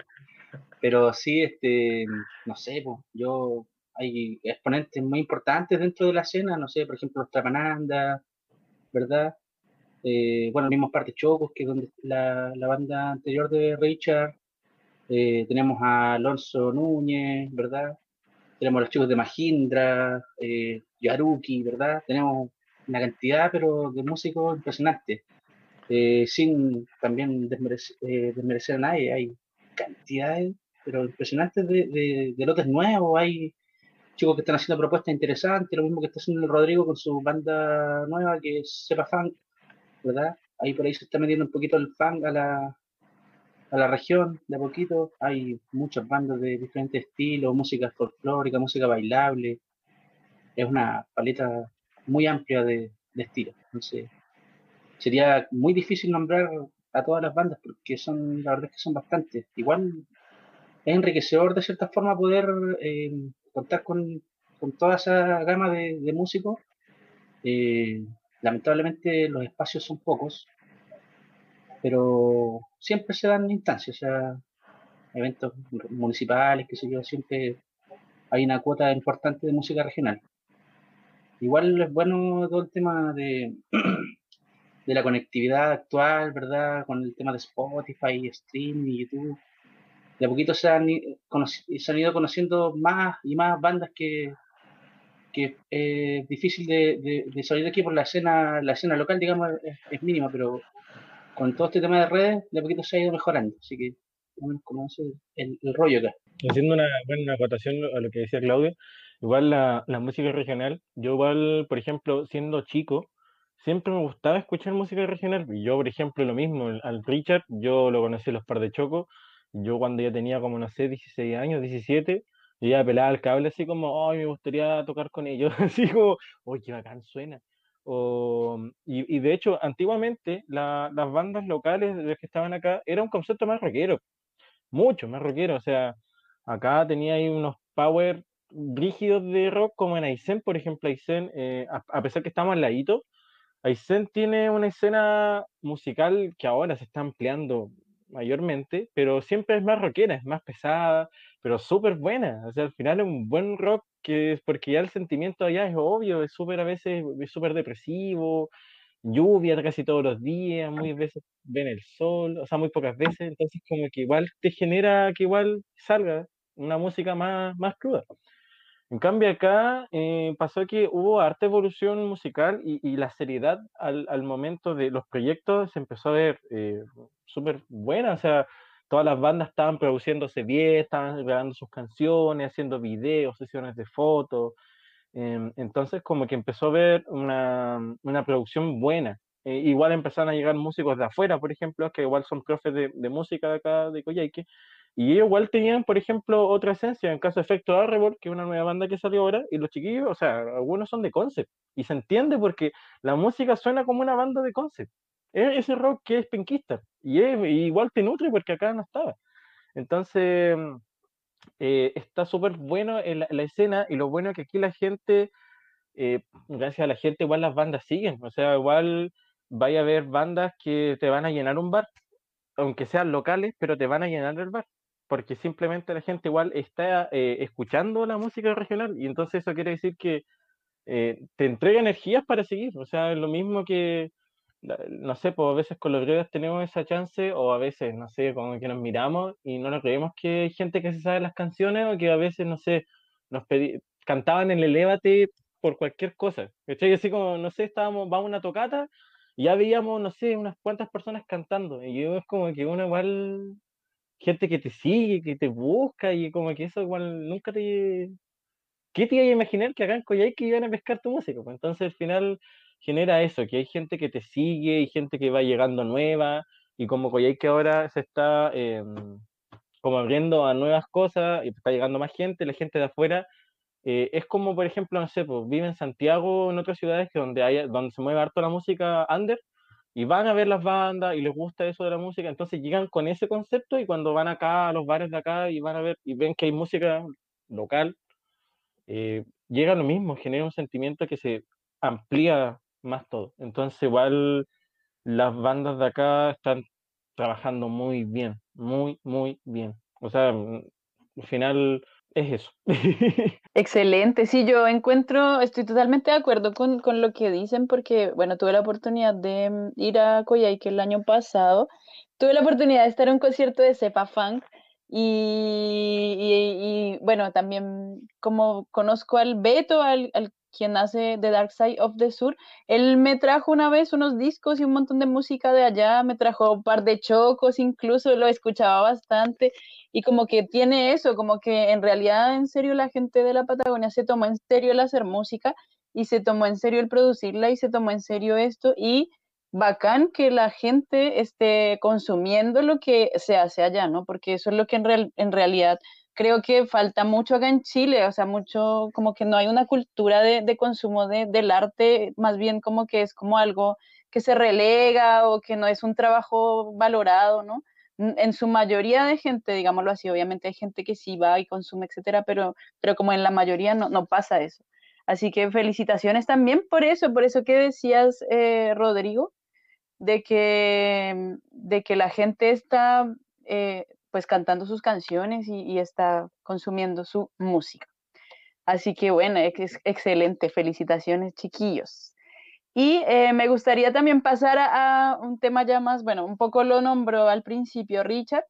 pero sí, este, no sé, yo hay exponentes muy importantes dentro de la escena, no sé, por ejemplo, los Trapananda, ¿verdad? Eh, bueno, el mismo Parte Chocos, que es donde la, la banda anterior de Richard. Eh, tenemos a Alonso Núñez, ¿verdad? Tenemos a los chicos de Mahindra, eh, Yaruki, ¿verdad? Tenemos una cantidad, pero de músicos impresionantes. Eh, sin también desmerecer, a nadie, hay cantidades, pero impresionantes de, de, de lotes nuevos, hay chicos que están haciendo propuestas interesantes, lo mismo que está haciendo Rodrigo con su banda nueva que es Sepa Funk, ¿verdad? Ahí por ahí se está metiendo un poquito el funk a la, a la región, de a poquito. Hay muchas bandas de diferentes estilos, música folclórica, música bailable. Es una paleta muy amplia de, de estilos. Entonces, sería muy difícil nombrar a todas las bandas porque son, la verdad es que son bastantes. Igual es enriquecedor de cierta forma poder eh, contar con, con toda esa gama de, músicos. Eh, lamentablemente los espacios son pocos, pero siempre se dan instancias, o sea, eventos municipales, que sé yo, siempre hay una cuota importante de música regional. Igual es bueno todo el tema de, de la conectividad actual, ¿verdad? Con el tema de Spotify, streaming, YouTube. De a poquito se han, se han ido conociendo más y más bandas que, que es difícil de, salir de aquí por la escena, la escena local, digamos, es, mínima, pero con todo este tema de redes, de poquito se ha ido mejorando. Así que, como el, el rollo acá. Haciendo una buena acotación a lo que decía Claudio, igual la, música regional, yo igual, por ejemplo, siendo chico, siempre me gustaba escuchar música regional. Yo, por ejemplo, lo mismo, al Richard, yo lo conocí los par de Choco. Yo cuando ya tenía como, no sé, 16 años, 17, yo ya pelaba el cable así como, ay, me gustaría tocar con ellos. así como, oye, qué bacán suena. O, y, y, de hecho, antiguamente las bandas locales de las que estaban acá era un concepto más rockero, mucho más rockero. O sea, acá tenía ahí unos power rígidos de rock como en Aysén, por ejemplo, Aysén, eh, a, a, pesar que estamos al ladito, Aysén tiene una escena musical que ahora se está ampliando mayormente, pero siempre es más rockera, es más pesada, pero súper buena. O sea, al final es un buen rock que es porque ya el sentimiento allá es obvio, es súper a veces, es súper depresivo, lluvia casi todos los días, muy veces ven el sol, o sea, muy pocas veces, entonces como que igual te genera que igual salga una música más, más cruda. En cambio acá eh, pasó que hubo harta evolución musical y, la seriedad al, momento de los proyectos se empezó a ver eh, súper buena, o sea, todas las bandas estaban produciéndose bien, estaban grabando sus canciones, haciendo videos, sesiones de fotos, em, entonces como que empezó a ver una, producción buena. Eh, igual empezaron a llegar músicos de afuera, por ejemplo, que igual son profes de, de música de acá de Coyhaique, y ellos igual tenían, por ejemplo, otra esencia, en caso de Efecto Arrebol, que es una nueva banda que salió ahora, y los chiquillos, o sea, algunos son de concept, y se entiende porque la música suena como una banda de concept. Es ese rock que es penquista, y, igual te nutre porque acá no estaba. Entonces, eh, está súper bueno en la, escena, y lo bueno es que aquí la gente, eh, gracias a la gente, igual las bandas siguen, o sea, igual vaya a haber bandas que te van a llenar un bar, aunque sean locales, pero te van a llenar el bar porque simplemente la gente igual está eh, escuchando la música regional y entonces eso quiere decir que eh, te entrega energías para seguir, o sea, es lo mismo que, no sé, pues a veces con los griegos tenemos esa chance o a veces, no sé, como que nos miramos y no nos creemos que hay gente que se sabe las canciones o que a veces, no sé, nos pedí, cantaban el Elévate por cualquier cosa, ¿cachai? Así como, no sé, estábamos, vamos a una tocata ya veíamos, no sé, unas cuantas personas cantando y yo es como que uno igual gente que te sigue, que te busca y como que eso igual nunca te... ¿Qué te iba a imaginar que acá en Coyhaique iban a pescar tu música? Pues entonces al final genera eso, que hay gente que te sigue y gente que va llegando nueva y como Coyhaique ahora se está em, como abriendo a nuevas cosas y está llegando más gente, la gente de afuera eh, es como, por ejemplo, no sé, pues vive en Santiago, en otras ciudades que donde, hay, donde se mueve harto la música under, y van a ver las bandas y les gusta eso de la música, entonces llegan con ese concepto y cuando van acá a los bares de acá y van a ver y ven que hay música local, eh, llega lo mismo, genera un sentimiento que se amplía más todo. Entonces igual las bandas de acá están trabajando muy bien, muy, muy bien. O sea, al final es eso. Excelente, sí, yo encuentro, estoy totalmente de acuerdo con, lo que dicen porque, bueno, tuve la oportunidad de mm, ir a Coyhaique el año pasado, tuve la oportunidad de estar en un concierto de Cepa Funk y, bueno, también como conozco al Beto, al quien hace The Dark Side of the Sur, él me trajo una vez unos discos y un montón de música de allá, me trajo un par de chocos, incluso lo escuchaba bastante y como que tiene eso, como que en realidad en serio la gente de la Patagonia se tomó en serio el hacer música y se tomó en serio el producirla y se tomó en serio esto y bacán que la gente esté consumiendo lo que se hace allá, ¿no? Porque eso es lo que en, en realidad creo que falta mucho acá en Chile, o sea, mucho, como que no hay una cultura de, consumo del arte, más bien como que es como algo que se relega o que no es un trabajo valorado, ¿no? en su mayoría de gente, digámoslo así, obviamente hay gente que sí va y consume, etcétera, pero, pero como en la mayoría no, no pasa eso. Así que felicitaciones también por eso, por eso que decías, eh, Rodrigo, de que, de que la gente está eh, pues cantando sus canciones y, está consumiendo su música. Así que bueno, es excelente, felicitaciones chiquillos. Y eh, me gustaría también pasar a, un tema ya más, bueno, un poco lo nombró al principio Richard,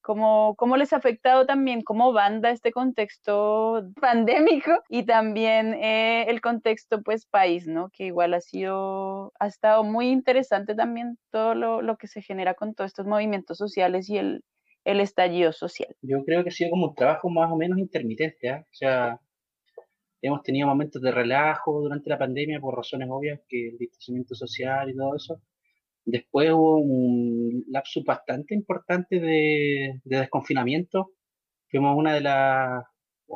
¿Cómo, ¿Cómo, les ha afectado también como banda este contexto pandémico y también eh, el contexto pues país, ¿no? Que igual ha sido, ha estado muy interesante también todo lo, lo que se genera con todos estos movimientos sociales y el, el, estallido social. Yo creo que ha sido como un trabajo más o menos intermitente, ¿eh? O sea, hemos tenido momentos de relajo durante la pandemia por razones obvias, que el distanciamiento social y todo eso. Después hubo un lapso bastante importante de, desconfinamiento. Fuimos una de las,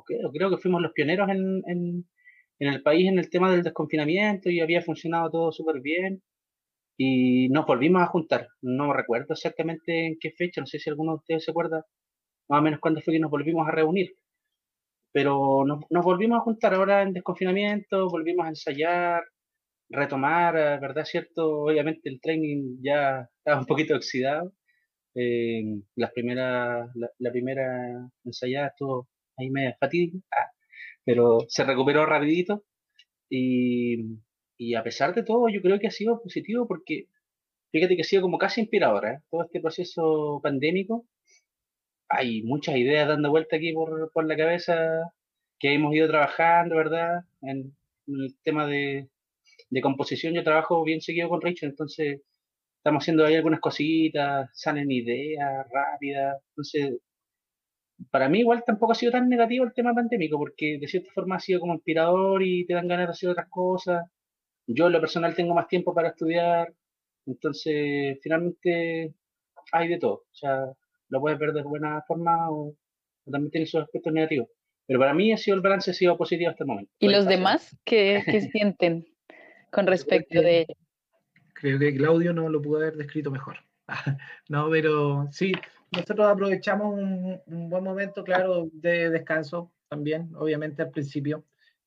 creo, creo que fuimos los pioneros en, en, el país en el tema del desconfinamiento y había funcionado todo súper bien. Y nos volvimos a juntar. No recuerdo exactamente en qué fecha, no sé si alguno de ustedes se acuerda más o menos cuándo fue que nos volvimos a reunir pero nos, volvimos a juntar ahora en desconfinamiento, volvimos a ensayar, retomar, eh, ¿verdad? Cierto, obviamente el training ya estaba un poquito oxidado. Eh, la, primera, la, primera ensayada estuvo ahí media fatídica, ah, pero se recuperó rapidito y, y, a pesar de todo yo creo que ha sido positivo porque fíjate que ha sido como casi inspiradora ¿eh? todo este proceso pandémico hay muchas ideas dando vuelta aquí por, por la cabeza que hemos ido trabajando, ¿verdad? En, el tema de, de, composición yo trabajo bien seguido con Richard, entonces estamos haciendo ahí algunas cositas, salen ideas rápidas, entonces para mí igual tampoco ha sido tan negativo el tema pandémico, porque de cierta forma ha sido como inspirador y te dan ganas de hacer otras cosas. Yo en lo personal tengo más tiempo para estudiar, entonces finalmente hay de todo. O sea, lo puedes ver de buena forma o, también tiene sus aspectos negativos. Pero para mí ha sido el balance ha sido positivo hasta el momento. ¿Y los demás qué, sienten con respecto de ello? Creo que Claudio no lo pudo haber descrito mejor. no, pero sí, nosotros aprovechamos un, buen momento, claro, de descanso también, obviamente al principio.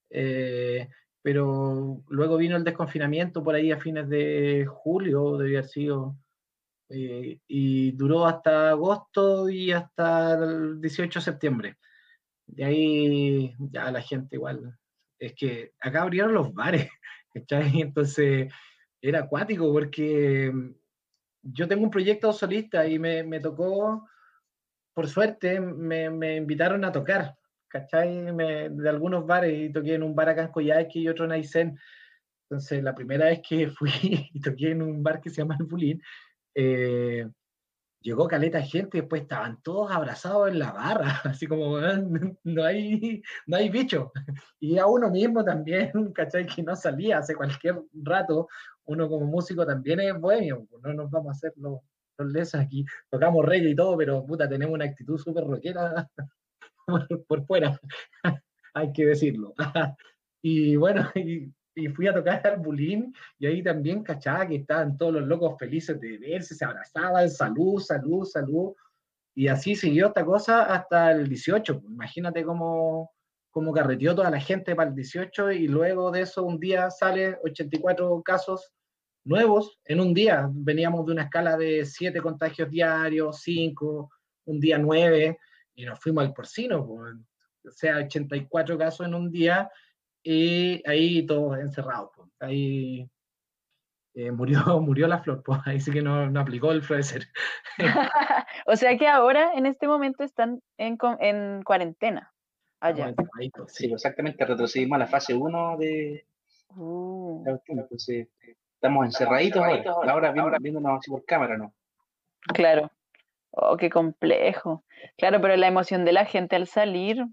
Eh, pero luego vino el desconfinamiento por ahí a fines de julio, debía haber sido eh, y duró hasta agosto y hasta el 18 de septiembre. Y ahí ya la gente igual, es que acá abrieron los bares, Entonces era acuático porque yo tengo un proyecto solista y me, me tocó, por suerte, me, me, invitaron a tocar, ¿cachai? de algunos bares y toqué en un bar acá en Coyhaique y otro en Aysén. Entonces, la primera vez que fui y toqué en un bar que se llama El Bulín, eh, llegó caleta de gente, después estaban todos abrazados en la barra, así como no hay, no hay bicho. Y a uno mismo también, ¿cachai? Que no salía hace cualquier rato, uno como músico también es bohemio, pues, no nos vamos a hacer los, los lesos aquí, tocamos reggae y todo, pero puta, tenemos una actitud súper rockera por, fuera, hay que decirlo. y bueno, y y fui a tocar al bulín y ahí también cachaba que estaban todos los locos felices de verse, se abrazaban, salud, salud, salud. Y así siguió esta cosa hasta el 18. Imagínate cómo, cómo carreteó toda la gente para el 18 y luego de eso un día sale 84 casos nuevos en un día. Veníamos de una escala de 7 contagios diarios, 5, un día 9 y nos fuimos al porcino. O sea, 84 casos en un día y ahí todos encerrados. Pues. Ahí eh, murió, murió la flor, pues. ahí sí que no, no aplicó el florecer. o sea que ahora, en este momento, están en, en cuarentena. Allá. Sí, exactamente, retrocedimos a la fase 1 de uh. Entonces, estamos encerraditos ahora, ahora viendo, viéndonos así por cámara, ¿no? Claro. Oh, qué complejo. Claro, pero la emoción de la gente al salir,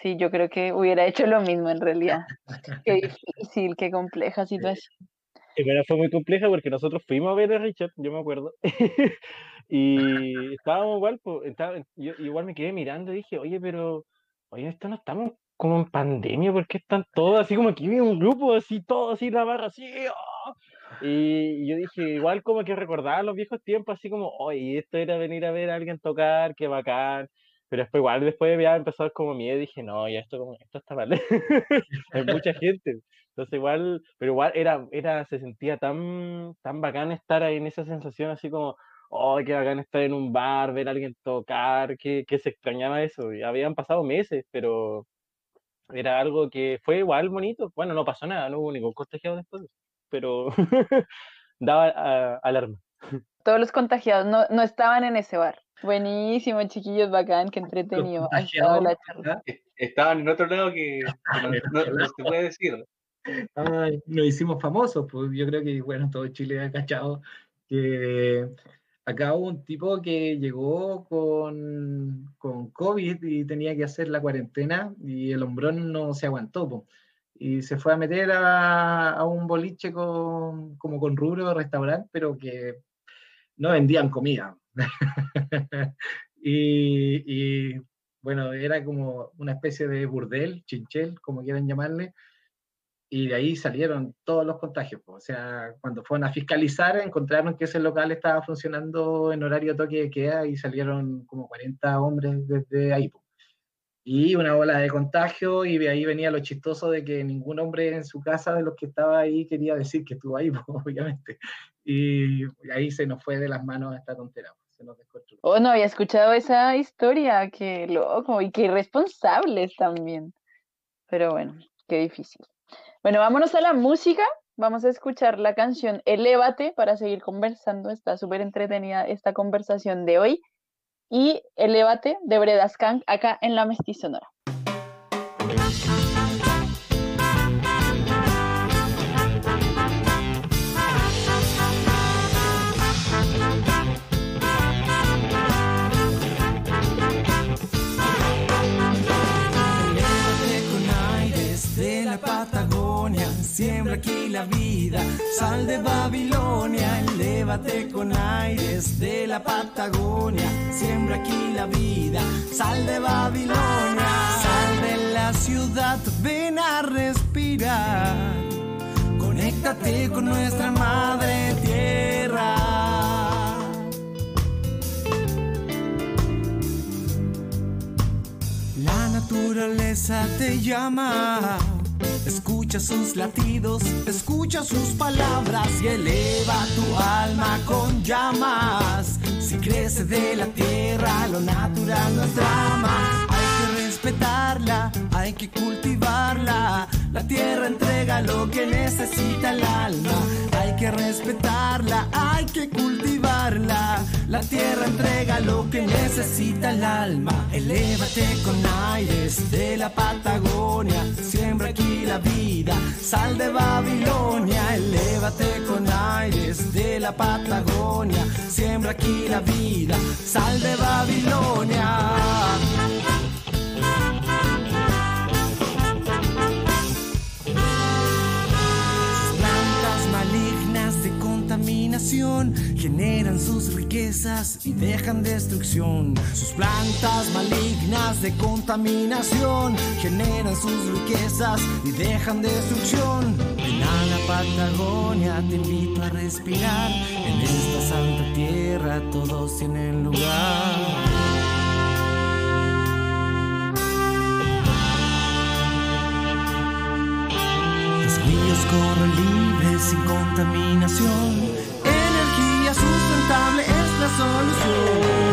Sí, yo creo que hubiera hecho lo mismo en realidad. Qué difícil, qué compleja situación. Pero fue muy compleja porque nosotros fuimos a ver a Richard, yo me acuerdo. y estábamos igual, pues, yo igual me quedé mirando y dije, oye, pero, oye, esto no estamos como en pandemia, porque están todos así como aquí un grupo así, todos así, la barra así, ¡oh! Y yo dije, igual como que recordaba los viejos tiempos, así como, oye, esto era venir a ver a alguien tocar, qué bacán. Pero después, igual, después ya empezó como miedo, dije, no, ya esto, esto está mal. Hay mucha gente. Entonces, igual, pero igual era, era, se sentía tan, tan bacán estar ahí en esa sensación, así como, oh, qué bacán estar en un bar, ver a alguien tocar, que, que se extrañaba eso. Y habían pasado meses, pero era algo que fue igual bonito. Bueno, no pasó nada, no hubo ningún contagiado después, pero daba alarma. Todos los contagiados no, no estaban en ese bar. Buenísimo, chiquillos, bacán, qué entretenido. Estaban en otro lado que no, se puede decir. Ay, nos hicimos famosos, pues yo creo que, bueno, todo Chile ha cachado que acá hubo un tipo que llegó con, con COVID y tenía que hacer la cuarentena y el hombrón no se aguantó. Y se fue a meter a, a un boliche con, como con rubro de restaurante, pero que no vendían comida. y, y, bueno, era como una especie de burdel, chinchel, como quieran llamarle, y de ahí salieron todos los contagios. O sea, cuando fueron a fiscalizar, encontraron que ese local estaba funcionando en horario toque de queda y salieron como 40 hombres desde ahí. Y una ola de contagio, y de ahí venía lo chistoso de que ningún hombre en su casa de los que estaba ahí quería decir que estuvo ahí, obviamente. Y ahí se nos fue de las manos esta tontera. Se nos. Oh, no había escuchado esa historia, qué loco, y qué irresponsables también. Pero bueno, qué difícil. Bueno, vámonos a la música. Vamos a escuchar la canción Elévate para seguir conversando. Está súper entretenida esta conversación de hoy. Y Elévate de Breda Skank acá en la Mestizonora. Siembra aquí la vida, sal de Babilonia, elévate con aires de la Patagonia. Siembra aquí la vida, sal de Babilonia, sal de la ciudad, ven a respirar. Conéctate con nuestra madre tierra. La naturaleza te llama Escucha sus latidos, escucha sus palabras y eleva tu alma con llamas. Si crece de la tierra, lo natural no es drama. Hay que respetarla, hay que cultivarla. La tierra entrega lo que necesita el alma. Hay que respetarla, hay que cultivarla. La tierra entrega lo que necesita el alma. Elévate con aires de la Patagonia. Siembra aquí la vida. Sal de Babilonia. Elévate con aires de la Patagonia. Siembra aquí la vida. Sal de Babilonia. Generan sus riquezas y dejan destrucción. Sus plantas malignas de contaminación generan sus riquezas y dejan destrucción. Ven a la Patagonia, te invito a respirar. En esta santa tierra todos tienen lugar. Los ríos corren libres sin contaminación es la solución.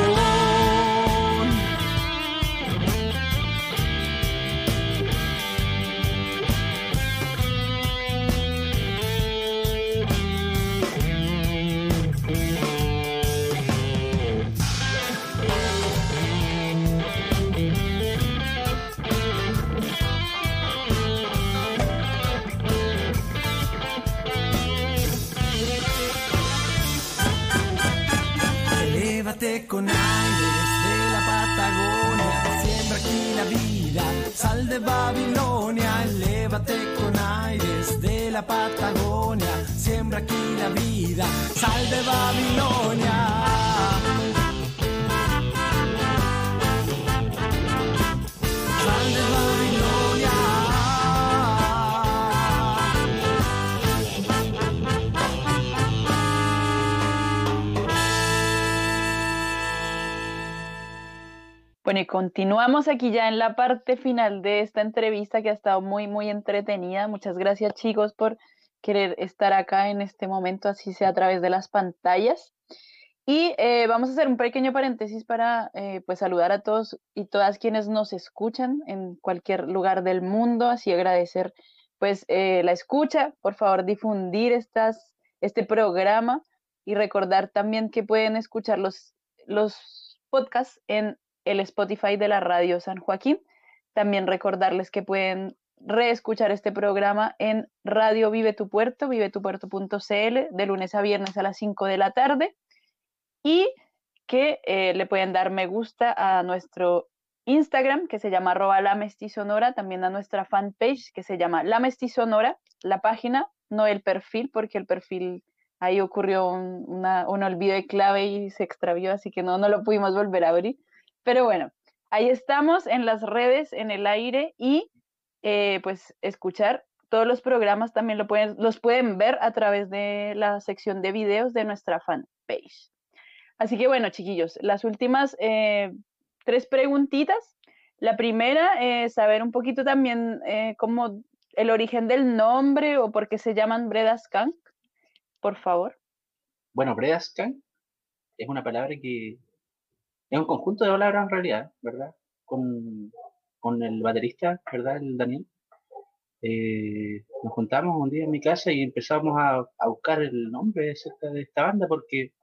Babilonia, aquí la vida, sal de Babilonia. Sal de Babilonia. Bueno, y continuamos aquí ya en la parte final de esta entrevista que ha estado muy, muy entretenida. Muchas gracias chicos por querer estar acá en este momento, así sea a través de las pantallas. Y eh, vamos a hacer un pequeño paréntesis para eh, pues saludar a todos y todas quienes nos escuchan en cualquier lugar del mundo, así agradecer pues eh, la escucha, por favor difundir estas, este programa y recordar también que pueden escuchar los, los podcasts en el Spotify de la Radio San Joaquín. También recordarles que pueden reescuchar este programa en Radio Vive tu Puerto, vivetupuerto.cl, de lunes a viernes a las 5 de la tarde, y que eh, le pueden dar me gusta a nuestro Instagram, que se llama arroba la mestizonora, también a nuestra fanpage, que se llama La Mestizonora, la página, no el perfil, porque el perfil ahí ocurrió un, un olvido de clave y se extravió, así que no, no lo pudimos volver a abrir. Pero bueno, ahí estamos en las redes, en el aire y eh, pues escuchar todos los programas también lo pueden, los pueden ver a través de la sección de videos de nuestra fanpage. Así que bueno, chiquillos, las últimas eh, tres preguntitas. La primera es saber un poquito también eh, cómo el origen del nombre o por qué se llaman Bredaskank, por favor. Bueno, Bredaskank es una palabra que es un conjunto de palabras en realidad, ¿verdad? Con con el baterista, ¿verdad? El Daniel. Eh, nos juntamos un día en mi casa y empezamos a, buscar el nombre acerca de esta banda porque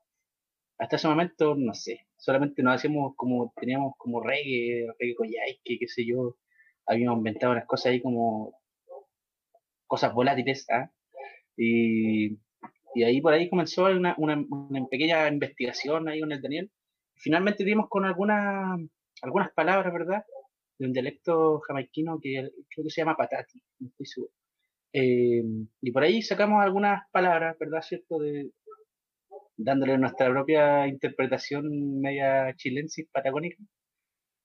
hasta ese momento, no sé, solamente nos hacíamos como, teníamos como reggae, reggae coyhaique, qué sé yo, habíamos inventado unas cosas ahí como cosas volátiles, ¿ah? Y, y, ahí por ahí comenzó una, una, una, pequeña investigación ahí con el Daniel. Finalmente dimos con algunas palabras, ¿verdad? De un dialecto jamaiquino que creo que se llama patati, no estoy seguro. Eh, y por ahí sacamos algunas palabras, ¿verdad? ¿Cierto? De, dándole nuestra propia interpretación media chilensis patagónica.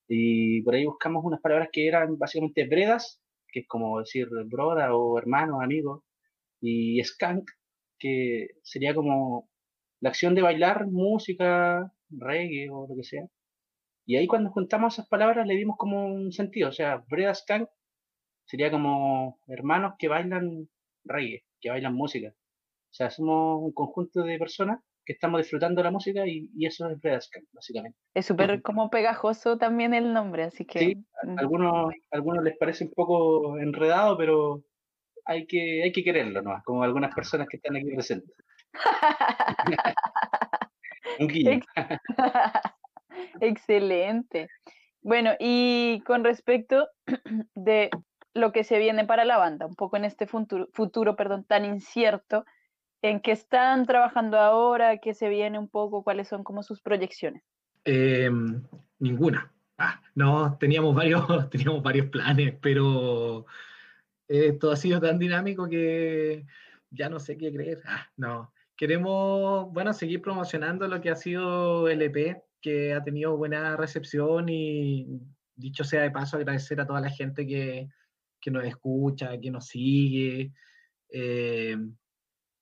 Y por ahí buscamos unas palabras que eran básicamente bredas, que es como decir broda o hermano, amigo, y skank, que sería como la acción de bailar música, reggae o lo que sea. Y ahí cuando juntamos esas palabras le dimos como un sentido, o sea, Breda Skank sería como hermanos que bailan reggae, que bailan música. O sea, somos un conjunto de personas que estamos disfrutando la música y, eso es Breda Skank, básicamente. Es súper como pegajoso también el nombre, así que... Sí, a mm. algunos, algunos les parece un poco enredado, pero hay que, hay que quererlo, ¿no? Como algunas personas que están aquí presentes. un guiño. Excelente. Bueno, y con respecto de lo que se viene para la banda, un poco en este futuro, futuro perdón, tan incierto, ¿en qué están trabajando ahora? ¿Qué se viene un poco? ¿Cuáles son como sus proyecciones? Em, ninguna. Ah, no, teníamos varios, teníamos varios planes, pero esto ha sido tan dinámico que ya no sé qué creer. Ah, no, queremos, bueno, seguir promocionando lo que ha sido el EP, que ha tenido buena recepción y dicho sea de paso agradecer a toda la gente que, que nos escucha, que nos sigue. Eh,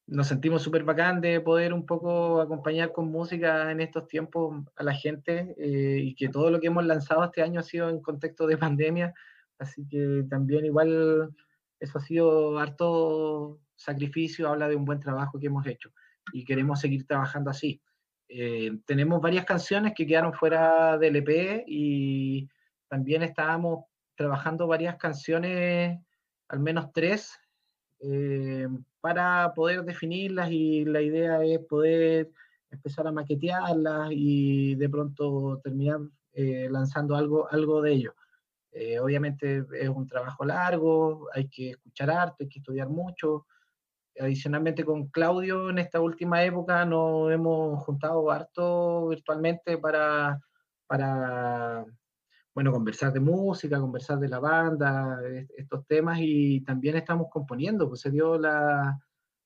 nos sentimos súper bacán de poder un poco acompañar con música en estos tiempos a la gente eh, y que todo lo que hemos lanzado este año ha sido en contexto de pandemia, así que también igual eso ha sido harto sacrificio, habla de un buen trabajo que hemos hecho y queremos seguir trabajando así. Eh, tenemos varias canciones que quedaron fuera del EP y también estábamos trabajando varias canciones, al menos tres, eh, para poder definirlas y la idea es poder empezar a maquetearlas y de pronto terminar eh, lanzando algo, algo de ello. obviamente es un trabajo largo, hay que escuchar arte, hay que estudiar mucho, adicionalmente con Claudio en esta última época nos hemos juntado harto virtualmente para, para bueno, conversar de música, conversar de la banda, estos temas y también estamos componiendo, pues se dio la,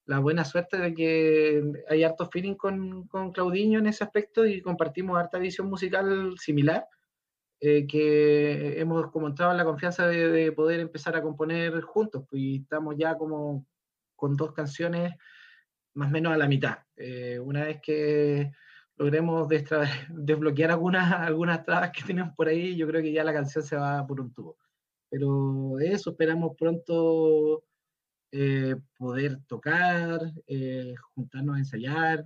la buena suerte de que hay harto feeling con, con Claudinho en ese aspecto y compartimos harta visión musical similar. Eh, que hemos como entrado en la confianza de, de, poder empezar a componer juntos, pues y estamos ya como con dos canciones más o menos a la mitad. Eh, una vez que logremos desbloquear algunas, algunas trabas que tenemos por ahí, yo creo que ya la canción se va por un tubo. Pero eso, esperamos pronto eh, poder tocar, eh, juntarnos a ensayar.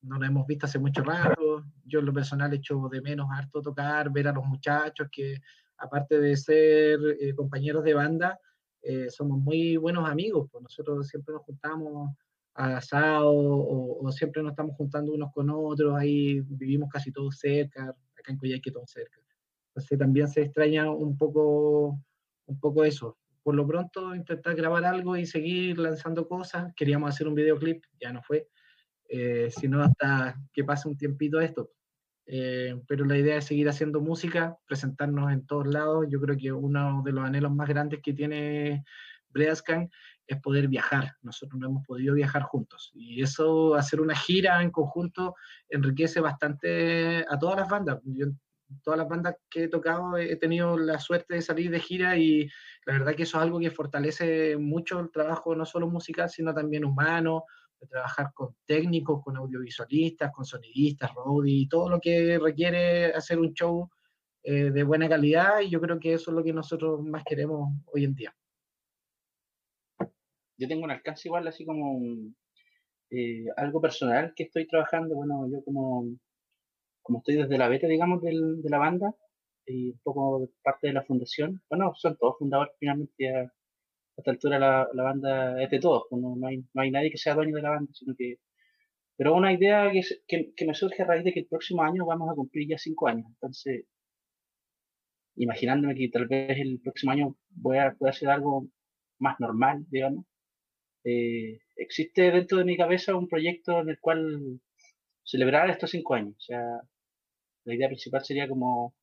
No nos hemos visto hace mucho rato. Yo en lo personal echo de menos harto tocar, ver a los muchachos que aparte de ser eh, compañeros de banda, somos muy buenos amigos. Pues nosotros siempre nos juntamos a asado o, siempre nos estamos juntando unos con otros. Ahí vivimos casi todos cerca, acá en Coyhaique todos cerca. Entonces también se extraña un poco, un poco eso, por lo pronto intentar grabar algo y seguir lanzando cosas. Queríamos hacer un videoclip, ya no fue, eh, sino hasta que pase un tiempito esto. Eh, pero la idea es seguir haciendo música, presentarnos en todos lados. Yo creo que uno de los anhelos más grandes que tiene Breascan es poder viajar. Nosotros no hemos podido viajar juntos. Y eso, hacer una gira en conjunto, enriquece bastante a todas las bandas. Yo todas las bandas que he tocado he tenido la suerte de salir de gira y la verdad que eso es algo que fortalece mucho el trabajo no solo musical, sino también humano, de trabajar con técnicos, con audiovisualistas, con sonidistas, roadie, todo lo que requiere hacer un show eh, de buena calidad y yo creo que eso es lo que nosotros más queremos hoy en día. Yo tengo un alcance igual, así como eh, algo personal que estoy trabajando, bueno, yo como como estoy desde la beta, digamos, del, de la banda, y un poco parte de la fundación, bueno, son todos fundadores finalmente, a, esta altura la, banda es de todos, pues no, hay, nadie que sea dueño de la banda, sino que... Pero una idea que, que, me surge a raíz de que el próximo año vamos a cumplir ya cinco años, entonces, imaginándome que tal vez el próximo año voy a poder hacer algo más normal, digamos, eh, existe dentro de mi cabeza un proyecto en el cual celebrar estos cinco años, o sea, la idea principal sería como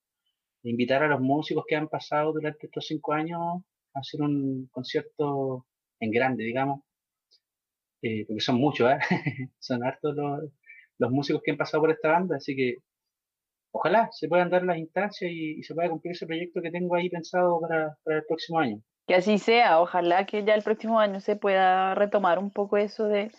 invitar a los músicos que han pasado durante estos cinco años hacer un concierto en grande, digamos, eh, porque son muchos, ¿eh? son hartos los, músicos que han pasado por esta banda, así que ojalá se puedan dar las instancias y, se pueda cumplir ese proyecto que tengo ahí pensado para, para, el próximo año. Que así sea, ojalá que ya el próximo año se pueda retomar un poco eso de,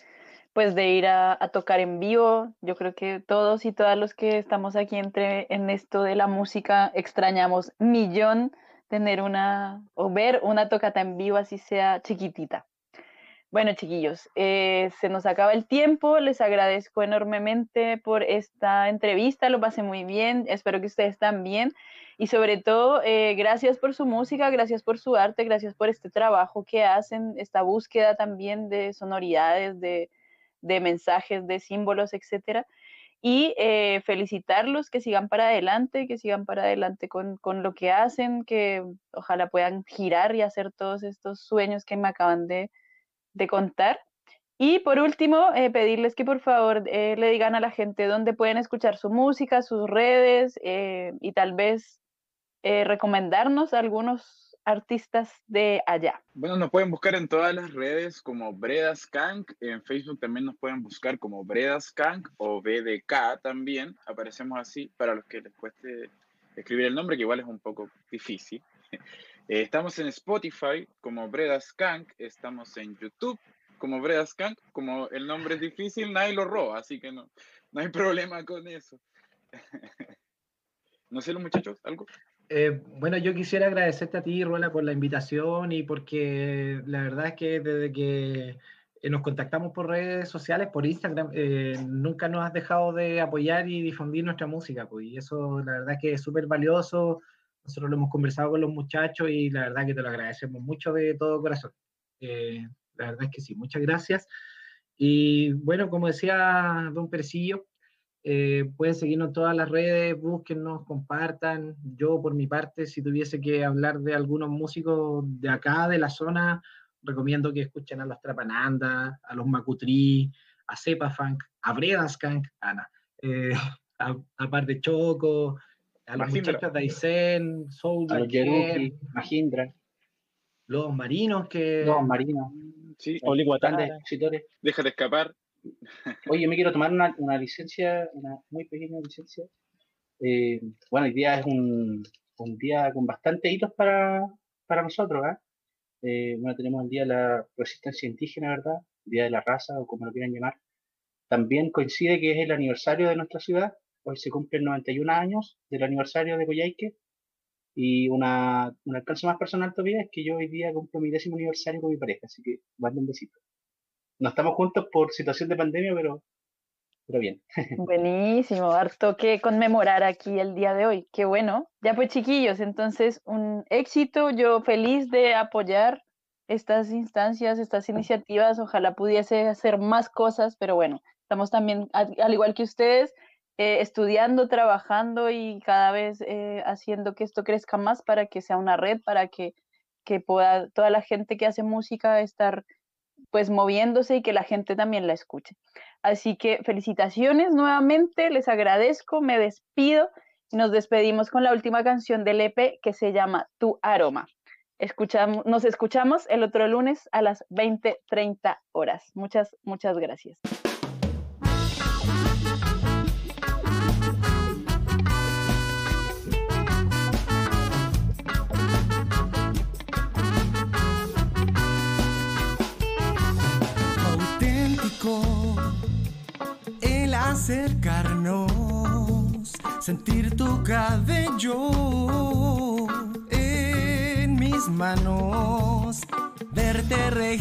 pues de ir a, tocar en vivo. Yo creo que todos y todas los que estamos aquí entre, en esto de la música extrañamos millón tener una o ver una tocata en vivo así sea chiquitita. Bueno, chiquillos, eh, se nos acaba el tiempo. Les agradezco enormemente por esta entrevista. Lo pasé muy bien. Espero que ustedes también. Y sobre todo, eh, gracias por su música, gracias por su arte, gracias por este trabajo que hacen, esta búsqueda también de sonoridades, de, de mensajes, de símbolos, etcétera. Y eh, felicitarlos, que sigan para adelante, que sigan para adelante con, lo que hacen, que ojalá puedan girar y hacer todos estos sueños que me acaban de, contar. Y por último, eh, pedirles que por favor eh, le digan a la gente dónde pueden escuchar su música, sus redes y tal vez recomendarnos algunos artistas de allá? Bueno, nos pueden buscar en todas las redes como Breda Skank. En Facebook también nos pueden buscar como Breda Skank o BDK también. Aparecemos así para los que les cueste escribir el nombre, que igual es un poco difícil. Eh, estamos en Spotify como Breda Skank. Estamos en YouTube como Breda Skank. Como el nombre es difícil, nadie lo roba, así que no, no hay problema con eso. no sé, los muchachos, ¿algo? Eh, bueno, yo quisiera agradecerte a ti, Ruela, por la invitación y porque la verdad es que desde que eh, nos contactamos por redes sociales, por Instagram, eh, nunca nos has dejado de apoyar y difundir nuestra música, pues, y eso la verdad es que es súper valioso. Nosotros lo hemos conversado con los muchachos y la verdad que te lo agradecemos mucho de todo corazón. la verdad es que sí, muchas gracias. Y bueno, como decía don Percillo, eh, pueden seguirnos en todas las redes, búsquennos, compartan. Yo, por mi parte, si tuviese que hablar de algunos músicos de acá, de la zona, recomiendo que escuchen a los Trapananda, a los Macutri, a Cepa Funk, a Bredaskank, Ana, eh, a, a, Par de Choco, a los muchachos de Aysén, Soul, a los Mahindra. Los marinos que. Los marinos. Sí, Oli Deja de escapar. Oye, me quiero tomar una, una licencia, una muy pequeña licencia. Eh, bueno, el día es un, un, día con bastantes hitos para, para nosotros. ¿eh? Eh, bueno, tenemos el Día de la Resistencia Indígena, ¿verdad? El Día de la Raza, o como lo quieran llamar. también coincide que es el aniversario de nuestra ciudad. Hoy se cumplen 91 años del aniversario de Coyhaique. Y una, un alcance más personal todavía es que yo hoy día cumplo mi décimo aniversario con mi pareja, así que mando un besito. No estamos juntos por situación de pandemia, pero, pero bien. Buenísimo, harto que conmemorar aquí el día de hoy. Qué bueno. Ya pues chiquillos, entonces un éxito. Yo feliz de apoyar estas instancias, estas iniciativas. Ojalá pudiese hacer más cosas, pero bueno, estamos también, al igual que ustedes, eh, estudiando, trabajando y cada vez eh, haciendo que esto crezca más para que sea una red, para que, que pueda toda la gente que hace música estar pues moviéndose y que la gente también la escuche. Así que felicitaciones nuevamente, les agradezco, me despido y nos despedimos con la última canción del EP que se llama Tu Aroma. Escuchamos, nos escuchamos el otro lunes a las 20:30 horas. Muchas, muchas gracias. Acercarnos, sentir tu cabello en mis manos, verte reír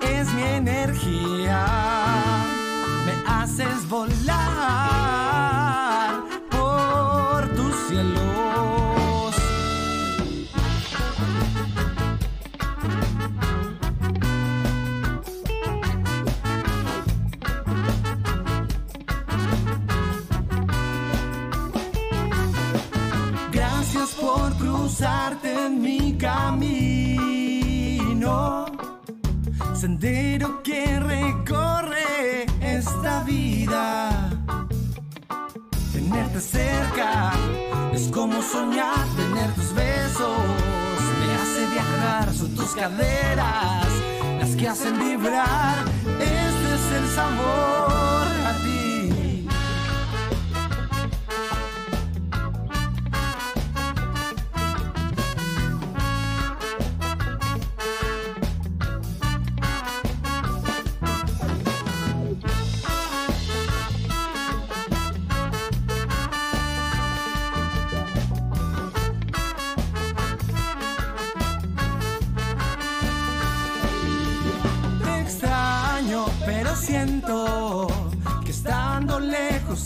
es mi energía, me haces volar en mi camino, sendero que recorre esta vida. Tenerte cerca es como soñar, tener tus besos me hace viajar, son tus caderas las que hacen vibrar. Este es el sabor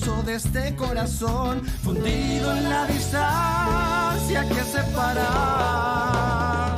de este corazón fundido en la distancia que separa.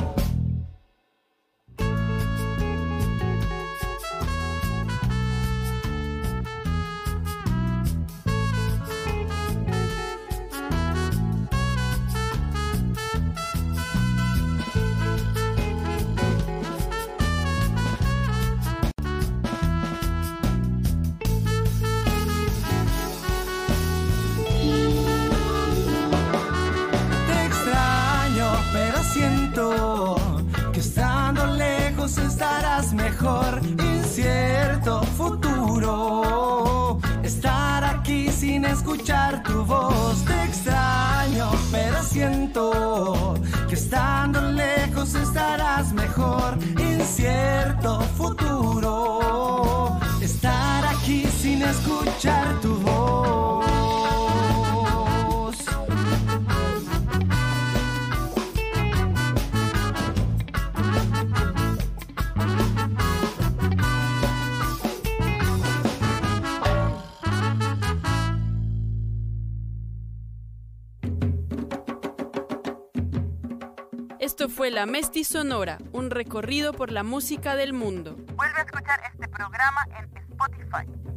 mejor incierto futuro. Estar aquí sin escuchar tu voz te extraño, pero siento que estando lejos estarás mejor incierto futuro. Estar aquí sin escuchar tu voz. La Mesti Sonora, un recorrido por la música del mundo. Vuelve a escuchar este programa en Spotify.